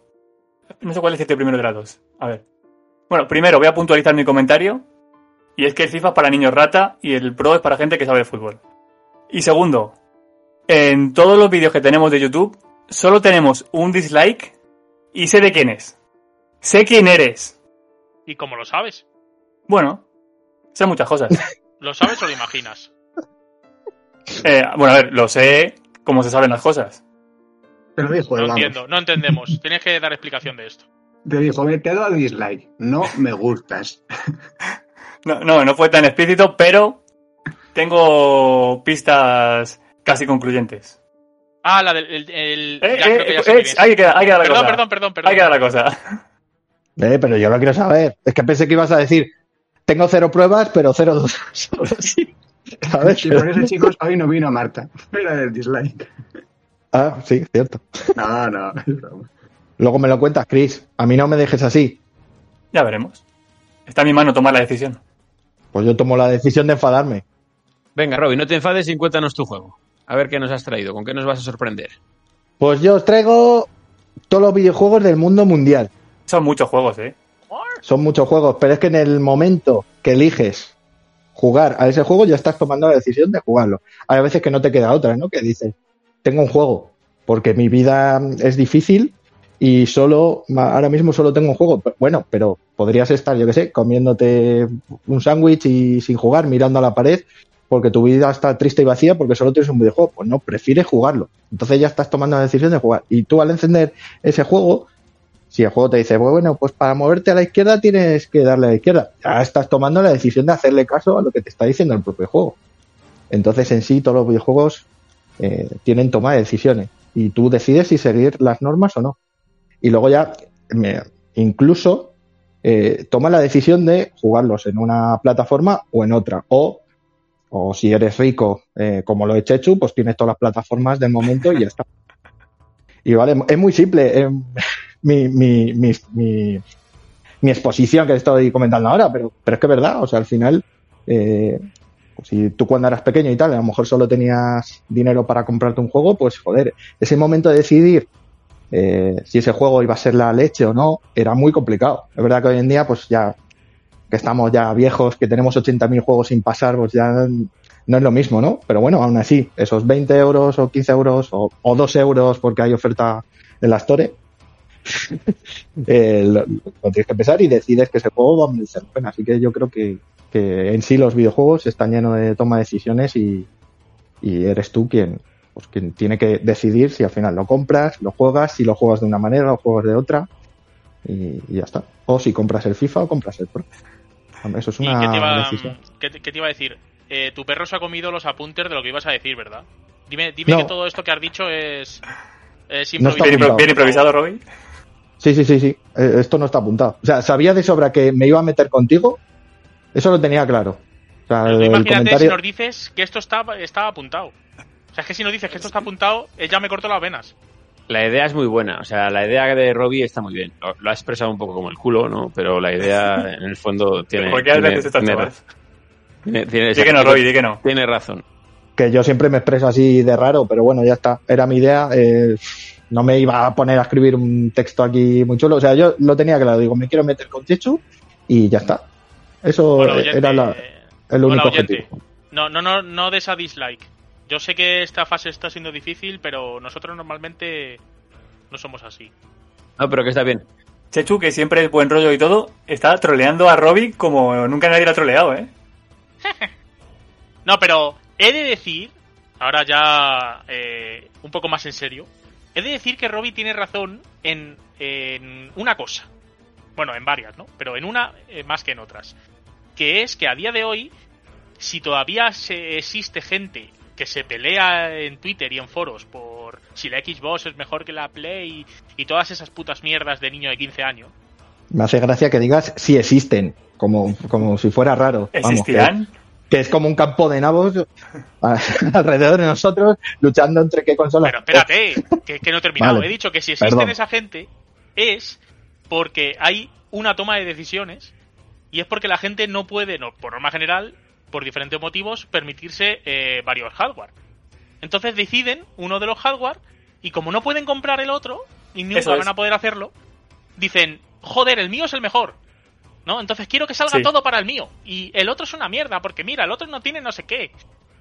no sé cuál decirte primero de las dos. A ver. Bueno, primero voy a puntualizar mi comentario. Y es que el FIFA es para niños rata y el Pro es para gente que sabe de fútbol. Y segundo, en todos los vídeos que tenemos de YouTube, solo tenemos un dislike y sé de quién es. Sé quién eres. ¿Y cómo lo sabes? Bueno, sé muchas cosas. *laughs* ¿Lo sabes o lo imaginas? Eh, bueno, a ver, lo sé como se saben las cosas. te lo dijo, No vamos. entiendo, no entendemos. Tienes que dar explicación de esto. Te dijo, "Ve, te dado dislike, no me gustas. *laughs* No, no, no fue tan explícito, pero tengo pistas casi concluyentes. Ah, la del... el- el- Eh, ya eh, creo que ya sé eh, es. ahí queda, ahí queda la Perdón, cosa. perdón, perdón, perdón. Ahí queda la cosa. *laughs* Eh, pero yo lo quiero saber. Es que pensé que ibas a decir, tengo cero pruebas, pero cero dudas. *laughs* Sí. ¿Sabes? Y por eso, chicos, hoy no vino Marta. *laughs* Era el dislike. Ah, sí, cierto. No, no, es broma. Luego me lo cuentas, Chris. A mí no me dejes así. Ya veremos. Está en mi mano tomar la decisión. Pues yo tomo la decisión de enfadarme. Venga, Robby, no te enfades y cuéntanos tu juego. A ver qué nos has traído, con qué nos vas a sorprender. Pues yo os traigo todos los videojuegos del mundo mundial. Son muchos juegos, ¿eh? Son muchos juegos, pero es que en el momento que eliges jugar a ese juego ya estás tomando la decisión de jugarlo. Hay veces que no te queda otra, ¿no? Que dices, tengo un juego, porque mi vida es difícil y solo, ahora mismo solo tengo un juego. Bueno, pero podrías estar, yo qué sé, comiéndote un sándwich y sin jugar, mirando a la pared, porque tu vida está triste y vacía porque solo tienes un videojuego. Pues no, prefieres jugarlo. Entonces ya estás tomando la decisión de jugar. Y tú al encender ese juego, si el juego te dice, "Pues bueno, pues para moverte a la izquierda tienes que darle a la izquierda, ya estás tomando la decisión de hacerle caso a lo que te está diciendo el propio juego. Entonces, en sí, todos los videojuegos eh, tienen toma de decisiones y tú decides si seguir las normas o no. Y luego ya, incluso, eh, toma la decisión de jugarlos en una plataforma o en otra. O, o si eres rico, eh, como lo he Chechu, pues tienes todas las plataformas del momento y ya está. Y vale, es muy simple. mi, mi, exposición que estoy comentando ahora, pero, pero es que es verdad, o sea, al final, eh, pues si tú cuando eras pequeño y tal, a lo mejor solo tenías dinero para comprarte un juego, pues joder, ese momento de decidir eh, si ese juego iba a ser la leche o no, era muy complicado. Es verdad que hoy en día, pues ya que estamos ya viejos, que tenemos 80.000 juegos sin pasar, pues ya no es lo mismo, ¿no? Pero bueno, aún así, esos 20 euros o 15 euros o, o 2 euros porque hay oferta en la Store, *laughs* eh, lo, tienes que pensar y decides que ese juego va a merecer la pena. Así que yo creo que, que en sí los videojuegos están llenos de toma de decisiones y, y eres tú quien, pues, quien tiene que decidir si al final lo compras, lo juegas, si lo juegas de una manera o lo juegas de otra y, y ya está. O si compras el FIFA o compras el Pro. Eso es ¿Y una qué te, iba, decisión. qué te- qué te iba a decir? Eh, tu perro se ha comido los apunters de lo que ibas a decir, ¿verdad? Dime, dime No. que todo esto que has dicho es, es No está Bien, improvisado. impro- bien improvisado, Robbie. Sí, sí, sí, sí. Eh, Esto no está apuntado. O sea, sabía de sobra que me iba a meter contigo. Eso lo tenía claro. O sea, el imagínate si comentario. nos dices que esto está, está apuntado. O sea, es que si nos dices que esto está apuntado, eh, ya me corto las venas. La idea es muy buena, o sea, la idea de Robbie está muy bien. Lo, lo ha expresado un poco como el culo, ¿no? Pero la idea, en el fondo, tiene. ¿Por qué tiene, veces estas tiene. Tiene, tiene- que no, Robbie, di que no. Tiene razón. que yo siempre me expreso así de raro, pero bueno, ya está. Era mi idea. eh, no me iba a poner a escribir un texto aquí muy chulo. O sea, yo lo tenía claro. Digo, me quiero meter con Chechu y ya está. Eso oyente. era la- el único oyente. objetivo. No, no, no, no des a dislike. Yo sé que esta fase está siendo difícil, pero nosotros normalmente no somos así. No, pero que está bien. Chechu, que siempre es buen rollo y todo, está troleando a Robbie como nunca nadie lo ha troleado, ¿eh? *laughs* No, pero he de decir, ahora ya eh, un poco más en serio, he de decir que Robbie tiene razón en, en una cosa. Bueno, en varias, ¿no? Pero en una eh, más que en otras. Que es que a día de hoy, si todavía se, existe gente que se pelea en Twitter y en foros por si la Xbox es mejor que la Play y todas esas putas mierdas de niño de 15 años, Me hace gracia que digas si existen, como, como si fuera raro. Vamos, que- ¿Existirán? que, es como un campo de nabos *laughs* alrededor de nosotros luchando entre qué consolas. Pero espérate, que, que no he terminado. Vale. He dicho que si existen Perdón. esa gente es porque hay una toma de decisiones y es porque la gente no puede, no, por norma general, por diferentes motivos, permitirse eh, varios hardware. Entonces deciden uno de los hardware y como no pueden comprar el otro y nunca Eso van es. a poder hacerlo, dicen, joder, el mío es el mejor. ¿No? Entonces quiero que salga Sí. todo para el mío. Y el otro es una mierda, porque mira, el otro no tiene no sé qué.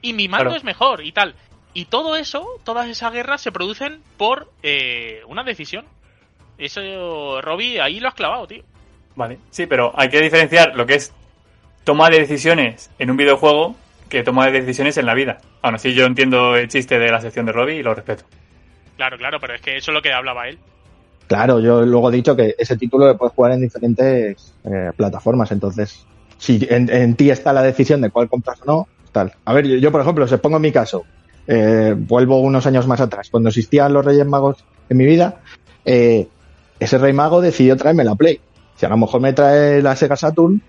Y mi mando Claro. es mejor y tal. Y todo eso, todas esas guerras se producen por eh, una decisión. Eso, Robbie, ahí lo has clavado, tío. Vale, sí, pero hay que diferenciar lo que es toma de decisiones en un videojuego que toma de decisiones en la vida. Aún así, yo entiendo el chiste de la sección de Robbie y lo respeto. Claro, claro, pero es que eso es lo que hablaba él. Claro, yo luego he dicho que ese título lo puedes jugar en diferentes eh, plataformas, entonces si en, en ti está la decisión de cuál compras o no, tal. A ver, yo, yo, por ejemplo, si os pongo en mi caso, eh, vuelvo unos años más atrás, cuando existían los Reyes Magos en mi vida, eh, ese Rey Mago decidió traerme la Play. Si a lo mejor me trae la Sega Saturn,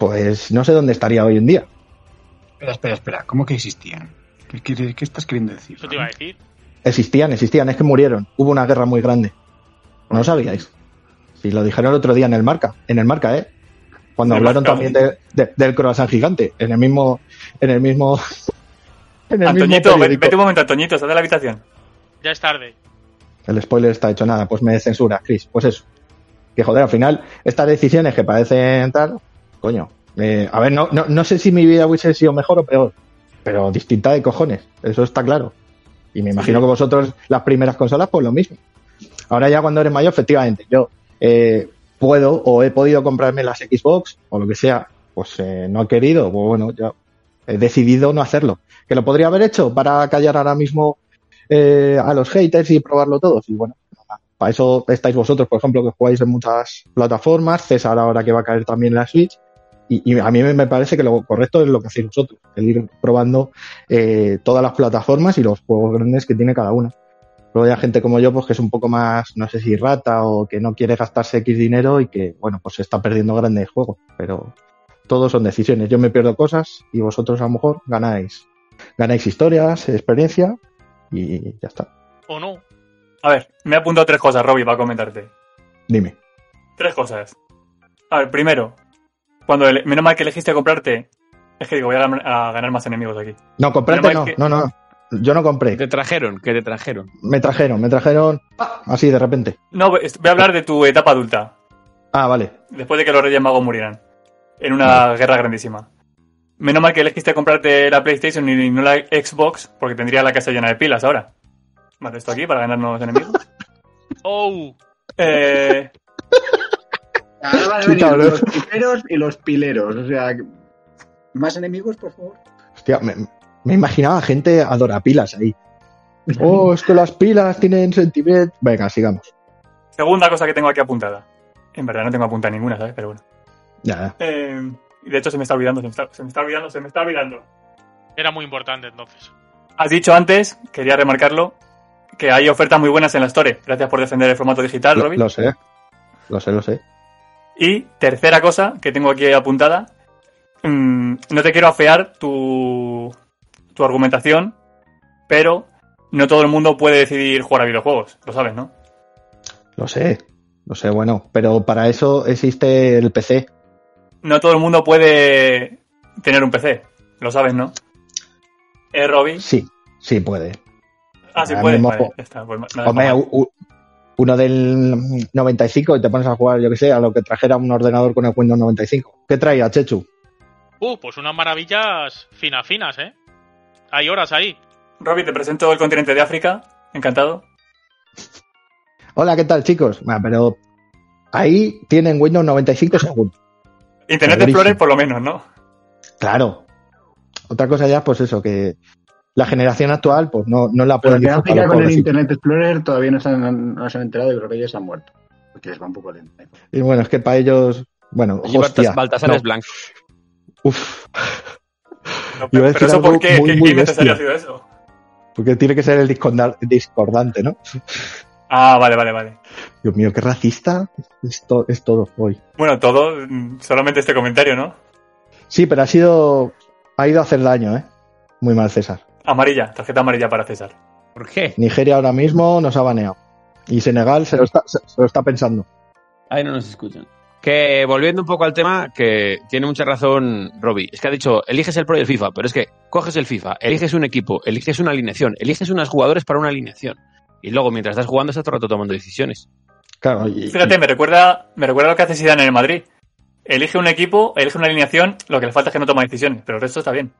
pues no sé dónde estaría hoy en día. Espera, espera, espera. ¿Cómo que existían? ¿Qué, qué, qué estás queriendo decir? Eso te iba a decir. Existían, existían, es que murieron. Hubo una guerra muy grande. ¿No lo sabíais? Sí, lo dijeron el otro día en el marca, en el marca, ¿eh? Cuando el hablaron Marca. también de, de- del croissant gigante, en el mismo, en el mismo, *laughs* en el mismo Antoñito, periódico. vete un momento, Antoñito, sal de la habitación. Ya es tarde. El spoiler está hecho nada, pues me censura, Chris. Pues eso. Que joder, al final, estas decisiones que parecen tal, coño. eh, a ver, no, no, no sé si mi vida hubiese sido mejor o peor, pero distinta de cojones, eso está claro. Y me imagino que vosotros, las primeras consolas, pues lo mismo. Ahora ya cuando eres mayor, efectivamente, yo eh, puedo o he podido comprarme las Xbox o lo que sea, pues eh, no he querido, pues bueno, ya he decidido no hacerlo. Que lo podría haber hecho para callar ahora mismo eh, a los haters y probarlo todos. Y bueno, para eso estáis vosotros, por ejemplo, que jugáis en muchas plataformas, César ahora que va a caer también la Switch. Y, y a mí me me parece que lo correcto es lo que hacéis vosotros, el ir probando eh, todas las plataformas y los juegos grandes que tiene cada una. Luego hay gente como yo, pues que es un poco más, no sé si rata o que no quiere gastarse X dinero y que, bueno, pues se está perdiendo grandes juegos. Pero todos son decisiones. Yo me pierdo cosas y vosotros a lo mejor ganáis. Ganáis historias, experiencia y ya está. ¿O no? A ver, me he apuntado tres cosas, Robbie, para comentarte. Dime. Tres cosas. A ver, primero, cuando menos mal que elegiste comprarte. Es que digo, voy a, gan- a ganar más enemigos aquí. No, comprarte no, que- no, no. Yo no ¿Qué compré. te trajeron? ¿Qué te trajeron? Me trajeron, me trajeron ¡ah! así de repente. No, voy voy a hablar de tu etapa adulta, Ah, vale. después de que los Reyes Magos murieran. En una guerra grandísima. Menos mal que elegiste comprarte la PlayStation y no la Xbox, porque tendría la casa llena de pilas ahora. Mate esto aquí para ganar nuevos enemigos. *laughs* Oh, Eh, Ahora van a Sí, venir cabrón. los piperos y los pileros. O sea, más enemigos, por favor. Hostia, me, me imaginaba gente adorapilas ahí. Oh, es que las pilas tienen sentimiento. Venga, sigamos. segunda cosa que tengo aquí apuntada. En verdad no tengo apuntada ninguna, ¿sabes? Pero bueno. Ya, ya. Eh, y de hecho se me está olvidando, se me está, se me está olvidando, se me está olvidando. era muy importante entonces. Has dicho antes, quería remarcarlo, que hay ofertas muy buenas en la Store. Gracias por defender el formato digital, Lo, Robin. lo sé. Lo sé, lo sé. Y tercera cosa que tengo aquí apuntada, mm, no te quiero afear tu, tu argumentación, pero no todo el mundo puede decidir jugar a videojuegos, lo sabes, ¿no? Lo sé. Lo sé, bueno. Pero para eso existe el PC. No todo el mundo puede tener un PC, lo sabes, ¿no? ¿Eh, Robin? Sí, sí puede. Ah, sí Ahora puede. mismo Vale, jo- ya está, pues Hombre, uno del 95 y te pones a jugar, yo que sé, a lo que trajera un ordenador con el Windows 95. ¿Qué traía, Chechu? Uh, pues unas maravillas finas, finas, ¿eh? Hay horas ahí. Robin, te presento el continente de África. Encantado. Hola, ¿qué tal, chicos? Bueno, pero ahí tienen Windows 95 según. Internet. Explorer, por lo menos, ¿no? Claro. Otra cosa ya, pues eso, que la generación actual, pues no, no la Pero pueden que disfrutar África los con el. Internet Explorer todavía no se han, no se han enterado de que los reyes han muerto. Porque les va un poco lento. Y bueno, es que para ellos, bueno, Y hostia. Baltas- Baltasar no, es blanco. uf, No, pero eso por qué, muy, ¿Qué, muy qué innecesario ha sido eso? porque tiene que ser el discorda- discordante, ¿no? Ah, vale, vale, vale. Dios mío, qué racista es, to- es todo hoy. Bueno, todo, solamente este comentario, ¿no? Sí, pero ha sido, ha ido a hacer daño, ¿eh? Muy mal, César. Amarilla, tarjeta amarilla para César. ¿Por qué? Nigeria ahora mismo nos ha baneado. Y Senegal se lo está, se, se lo está pensando. Ahí no nos escuchan. Que volviendo un poco al tema, que tiene mucha razón Robbie. Es que ha dicho, eliges el Pro y el FIFA, pero es que coges el FIFA, eliges un equipo, eliges una alineación, eliges unos jugadores para una alineación. Y luego, mientras estás jugando, estás todo el rato tomando decisiones. Claro, y, Fíjate, me recuerda, me recuerda lo que hace Zidane en el Madrid. Elige un equipo, elige una alineación, lo que le falta es que no toma decisiones, pero el resto está bien.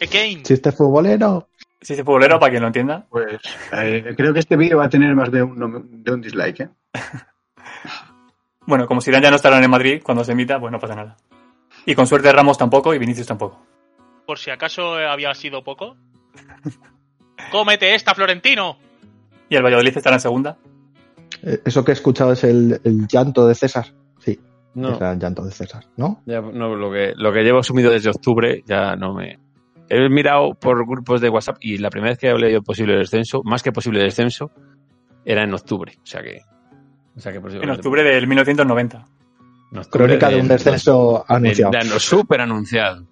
Again. chiste futbolero. Si es futbolero, para quien lo entienda. Pues eh, creo que este vídeo va a tener más de un, de un dislike, ¿eh? *laughs* Bueno, como Zidane ya no estará en Madrid cuando se emita, pues no pasa nada. Y con suerte Ramos tampoco y Vinicius tampoco. Por si acaso había sido poco. *laughs* ¡Cómete esta, Florentino! Y el Valladolid estará en segunda. Eh, Eso que he escuchado es el, el llanto de César. Sí, No, el llanto de César, ¿no? ya, no lo, que, lo que llevo sumido desde octubre ya no me... He mirado por grupos de WhatsApp y la primera vez que hablé de posible descenso, más que posible descenso, era en octubre. O sea que... O sea que En octubre del 1990. en octubre Crónica de un descenso anunciado. De, de- súper anunciado.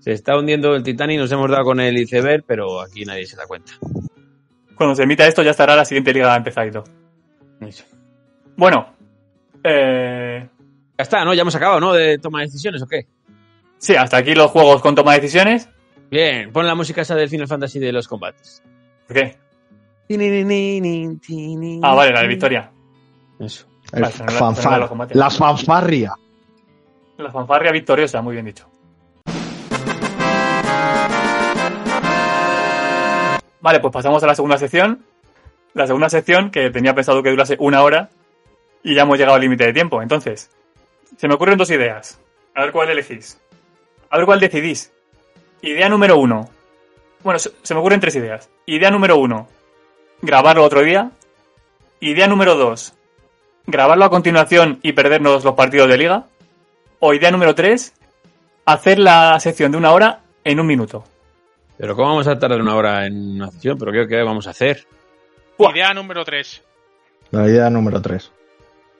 Se está hundiendo el Titanic, nos hemos dado con el iceberg, pero aquí nadie se da cuenta. Cuando se emita esto ya estará la siguiente liga empezado. Bueno, eh, Ya está, ¿no? Ya hemos acabado, ¿no? De toma de decisiones, ¿o qué? Sí, hasta aquí los juegos con toma de decisiones. Bien, pon la música esa del Final Fantasy de los combates. ¿Por qué? Ah, vale, la de Victoria. Eso. Vale, la- fanfar- la los combates. la fanfarria. La fanfarria victoriosa, muy bien dicho. Vale, pues pasamos a la segunda sección. La segunda sección que tenía pensado que durase una hora y ya hemos llegado al límite de tiempo. Entonces, se me ocurren dos ideas. A ver cuál elegís. A ver cuál decidís. Idea número uno. Bueno, se, se me ocurren tres ideas. Idea número uno. Grabarlo otro día. Idea número dos. Grabarlo a continuación y perdernos los partidos de liga. O idea número 3, hacer la sección de una hora en un minuto. Pero ¿cómo vamos a tardar una hora en una sesión? ¿Pero qué, qué vamos a hacer? Buah. Idea número 3. La idea número 3.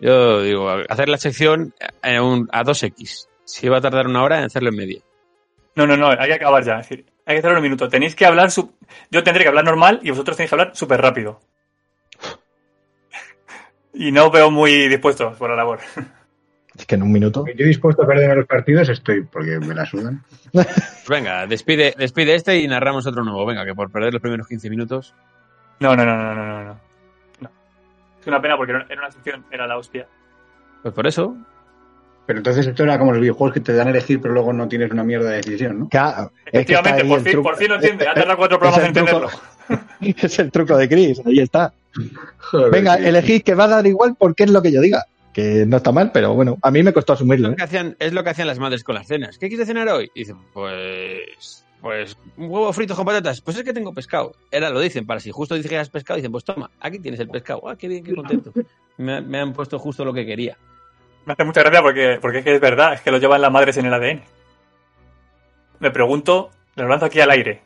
Yo digo, hacer la sección a, un- a 2X. Si va a tardar una hora, en hacerlo en media. No, no, no, hay que acabar ya. Es decir, hay que hacerlo en un minuto. Tenéis que hablar. su- Yo tendré que hablar normal y vosotros tenéis que hablar súper rápido. *laughs* Y no veo muy dispuestos por la labor. *laughs* Es que en un minuto. Yo dispuesto a perder los partidos estoy, porque me la sudan. *laughs* Venga, despide, despide este y narramos otro nuevo. Venga, que por perder los primeros 15 minutos. No, no, no, no, no, no, no. Es una pena porque era era una sección, era la hostia. Pues por eso. Pero entonces esto era como los videojuegos que te dan a elegir, pero luego no tienes una mierda de decisión, ¿no? Claro, es que Efectivamente, por fin, por fin lo entiende. Ha Es- tardado cuatro es programas en entenderlo. *laughs* Es el truco de Chris, ahí está. Joder, Venga, tío. elegid que va a dar igual porque es lo que yo diga. Que no está mal, pero bueno, a mí me costó asumirlo. Lo ¿eh? que hacían, es lo que hacían las madres con las cenas. ¿Qué quieres cenar hoy? Y dicen, pues. Pues un huevo frito con patatas. Pues es que tengo pescado. Era lo dicen, para si justo dijeras pescado, dicen, pues toma, aquí tienes el pescado. Ah, qué bien, qué contento. Me, me han puesto justo lo que quería. Me hace mucha gracia porque, porque es que es verdad, es que lo llevan las madres en el ADN. Me pregunto, lo lanzo aquí al aire.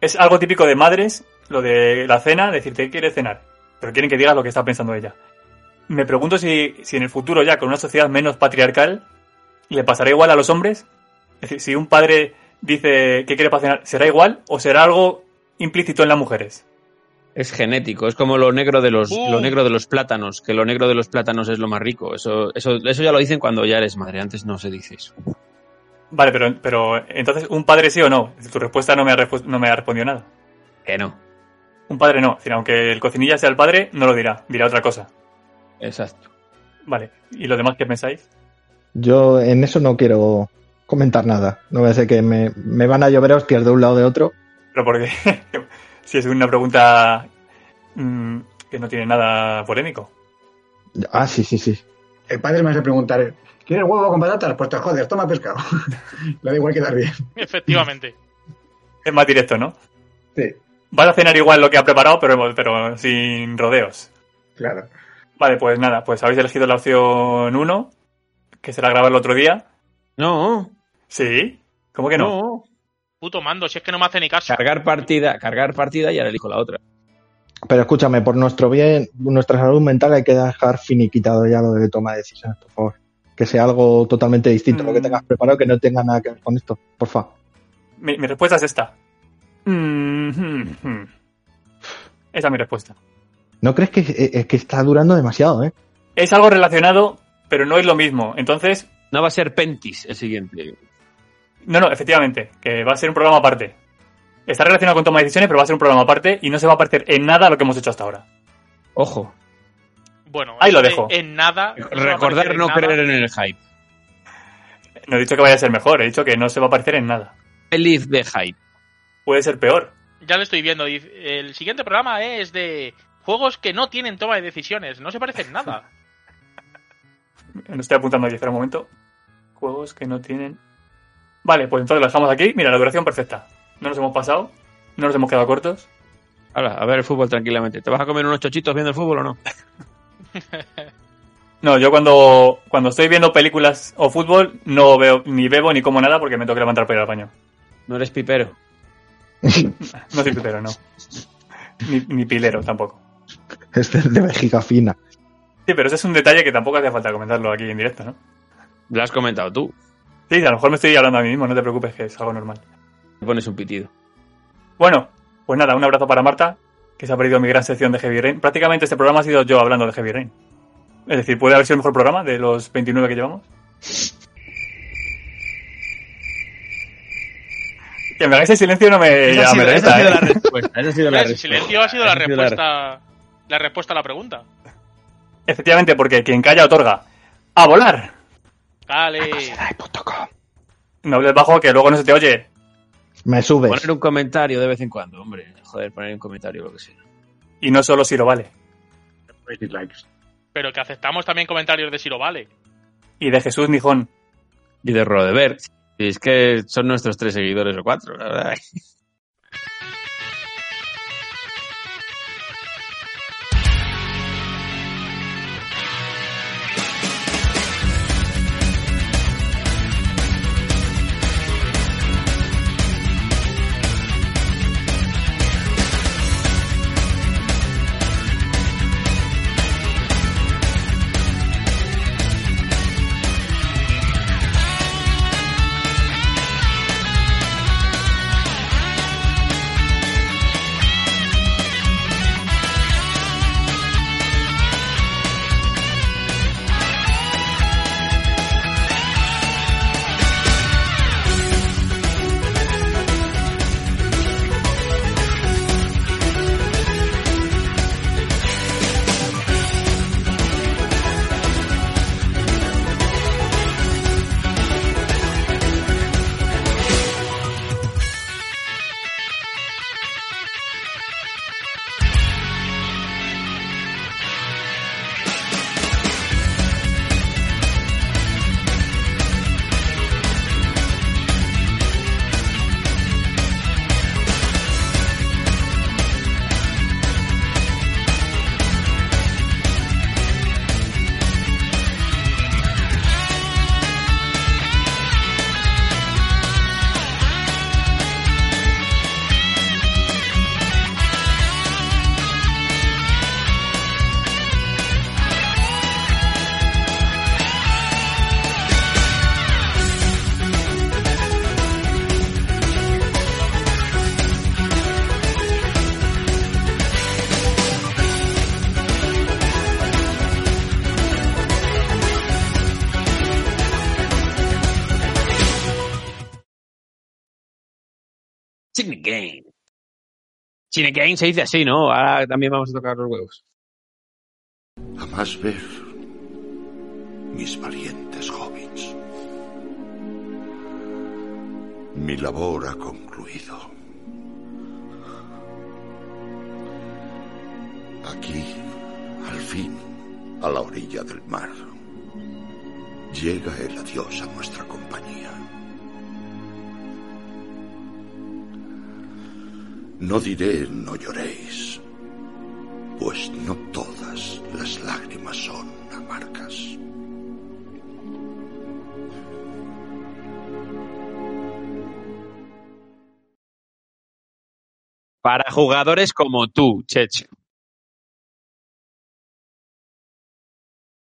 Es algo típico de madres, lo de la cena, decirte, ¿qué quieres cenar? Pero quieren que digas lo que está pensando ella. Me pregunto si, si en el futuro ya, con una sociedad menos patriarcal, le pasará igual a los hombres. Es decir, si un padre dice qué quiere para cenar, ¿será igual o será algo implícito en las mujeres? Es genético, es como lo negro de los, Uh. lo negro de los plátanos, que lo negro de los plátanos es lo más rico. Eso, eso, eso ya lo dicen cuando ya eres madre, antes no se dice eso. Vale, pero, pero entonces, ¿un padre sí o no? Tu respuesta no me ha, no me ha respondido nada. Que no. Un padre no. Es decir, aunque el cocinilla sea el padre, no lo dirá. Dirá otra cosa. Exacto. Vale. ¿Y lo demás qué pensáis? Yo en eso no quiero comentar nada. No voy a ser que me, me van a llover hostias de un lado o de otro. Pero porque *laughs* si es una pregunta mm, que no tiene nada polémico. Ah, sí, sí, sí. El padre me hace preguntar, ¿quieres huevo con patatas? Pues te jodes, toma pescado. *laughs* Le da igual quedar bien. Efectivamente. Es más directo, ¿no? Sí, Vas a cenar igual lo que ha preparado, pero, pero sin rodeos. claro. Vale, pues nada, pues habéis elegido la opción 1, que será grabar el otro día. No, Sí. ¿Cómo que no? no. Puto mando, si es que no me hace ni caso. Cargar partida, cargar partida y ahora elijo la otra. Pero escúchame, por nuestro bien, nuestra salud mental hay que dejar finiquitado ya lo de toma de decisiones, por favor. Que sea algo totalmente distinto lo que Mm. tengas preparado, que no tenga nada que ver con esto, por favor. Mi, mi respuesta es esta. Mm, hmm, hmm. Esa es mi respuesta. ¿No crees que, eh, es que está durando demasiado, eh? Es algo relacionado, pero no es lo mismo. Entonces, No va a ser Pentis el siguiente. No, no, efectivamente, que va a ser un programa aparte. Está relacionado con toma de decisiones, pero va a ser un programa aparte y no se va a parecer en nada a lo que hemos hecho hasta ahora. Ojo, Bueno, Ahí lo este dejo. En nada. recordar no nada. creer en el hype. No he dicho que vaya a ser mejor, he dicho que no se va a parecer en nada. Feliz de hype. Puede ser peor. Ya lo estoy viendo. El siguiente programa es de juegos que no tienen toma de decisiones. No se parecen en nada. *laughs* No estoy apuntando aquí, espera un momento. Juegos que no tienen. Vale, pues entonces lo dejamos aquí. Mira, la duración perfecta. No nos hemos pasado, no nos hemos quedado cortos. Ahora, a ver el fútbol tranquilamente. ¿Te vas a comer unos chochitos viendo el fútbol o no? *laughs* No, yo cuando, cuando estoy viendo películas o fútbol no veo ni bebo ni como nada porque me tengo que levantar para ir al baño. No eres pipero. *laughs* No soy pipero, no. Ni, ni pilero tampoco. Es de, vejiga fina. Sí, pero ese es un detalle que tampoco hace falta comentarlo aquí en directo, ¿no? Lo has comentado tú. Sí, a lo mejor me estoy hablando a mí mismo, no te preocupes, que es algo normal. Te pones un pitido. Bueno, pues nada, un abrazo para Marta, que se ha perdido mi gran sección de Heavy Rain. Prácticamente este programa ha sido yo hablando de Heavy Rain. Es decir, puede haber sido el mejor programa de los 29 que llevamos. Que me hagáis el silencio no me Esa ya ha me sido, esa renta, ha sido ¿eh? la respuesta. Esa ha sido la El silencio ha sido la respuesta. La respuesta a la pregunta. Efectivamente, porque quien calla otorga. ¡A volar! Vale. No hables bajo que luego no se te oye. Me subes. Poner un comentario de vez en cuando, hombre. Joder, poner un comentario lo que sea. Y no solo si lo vale. Pero que aceptamos también comentarios de si lo vale. Y de Jesús Nijón. Y de Rodebert. Y es que son nuestros tres seguidores o cuatro, la verdad. Chinegame se dice así, ¿no? Ahora también vamos a tocar los huevos. A más ver, mis valientes hobbits. Mi labor ha concluido. Aquí, al fin, a la orilla del mar, llega el adiós a nuestra compañía. No diré no lloréis, pues no todas las lágrimas son amargas. Para jugadores como tú, Cheche.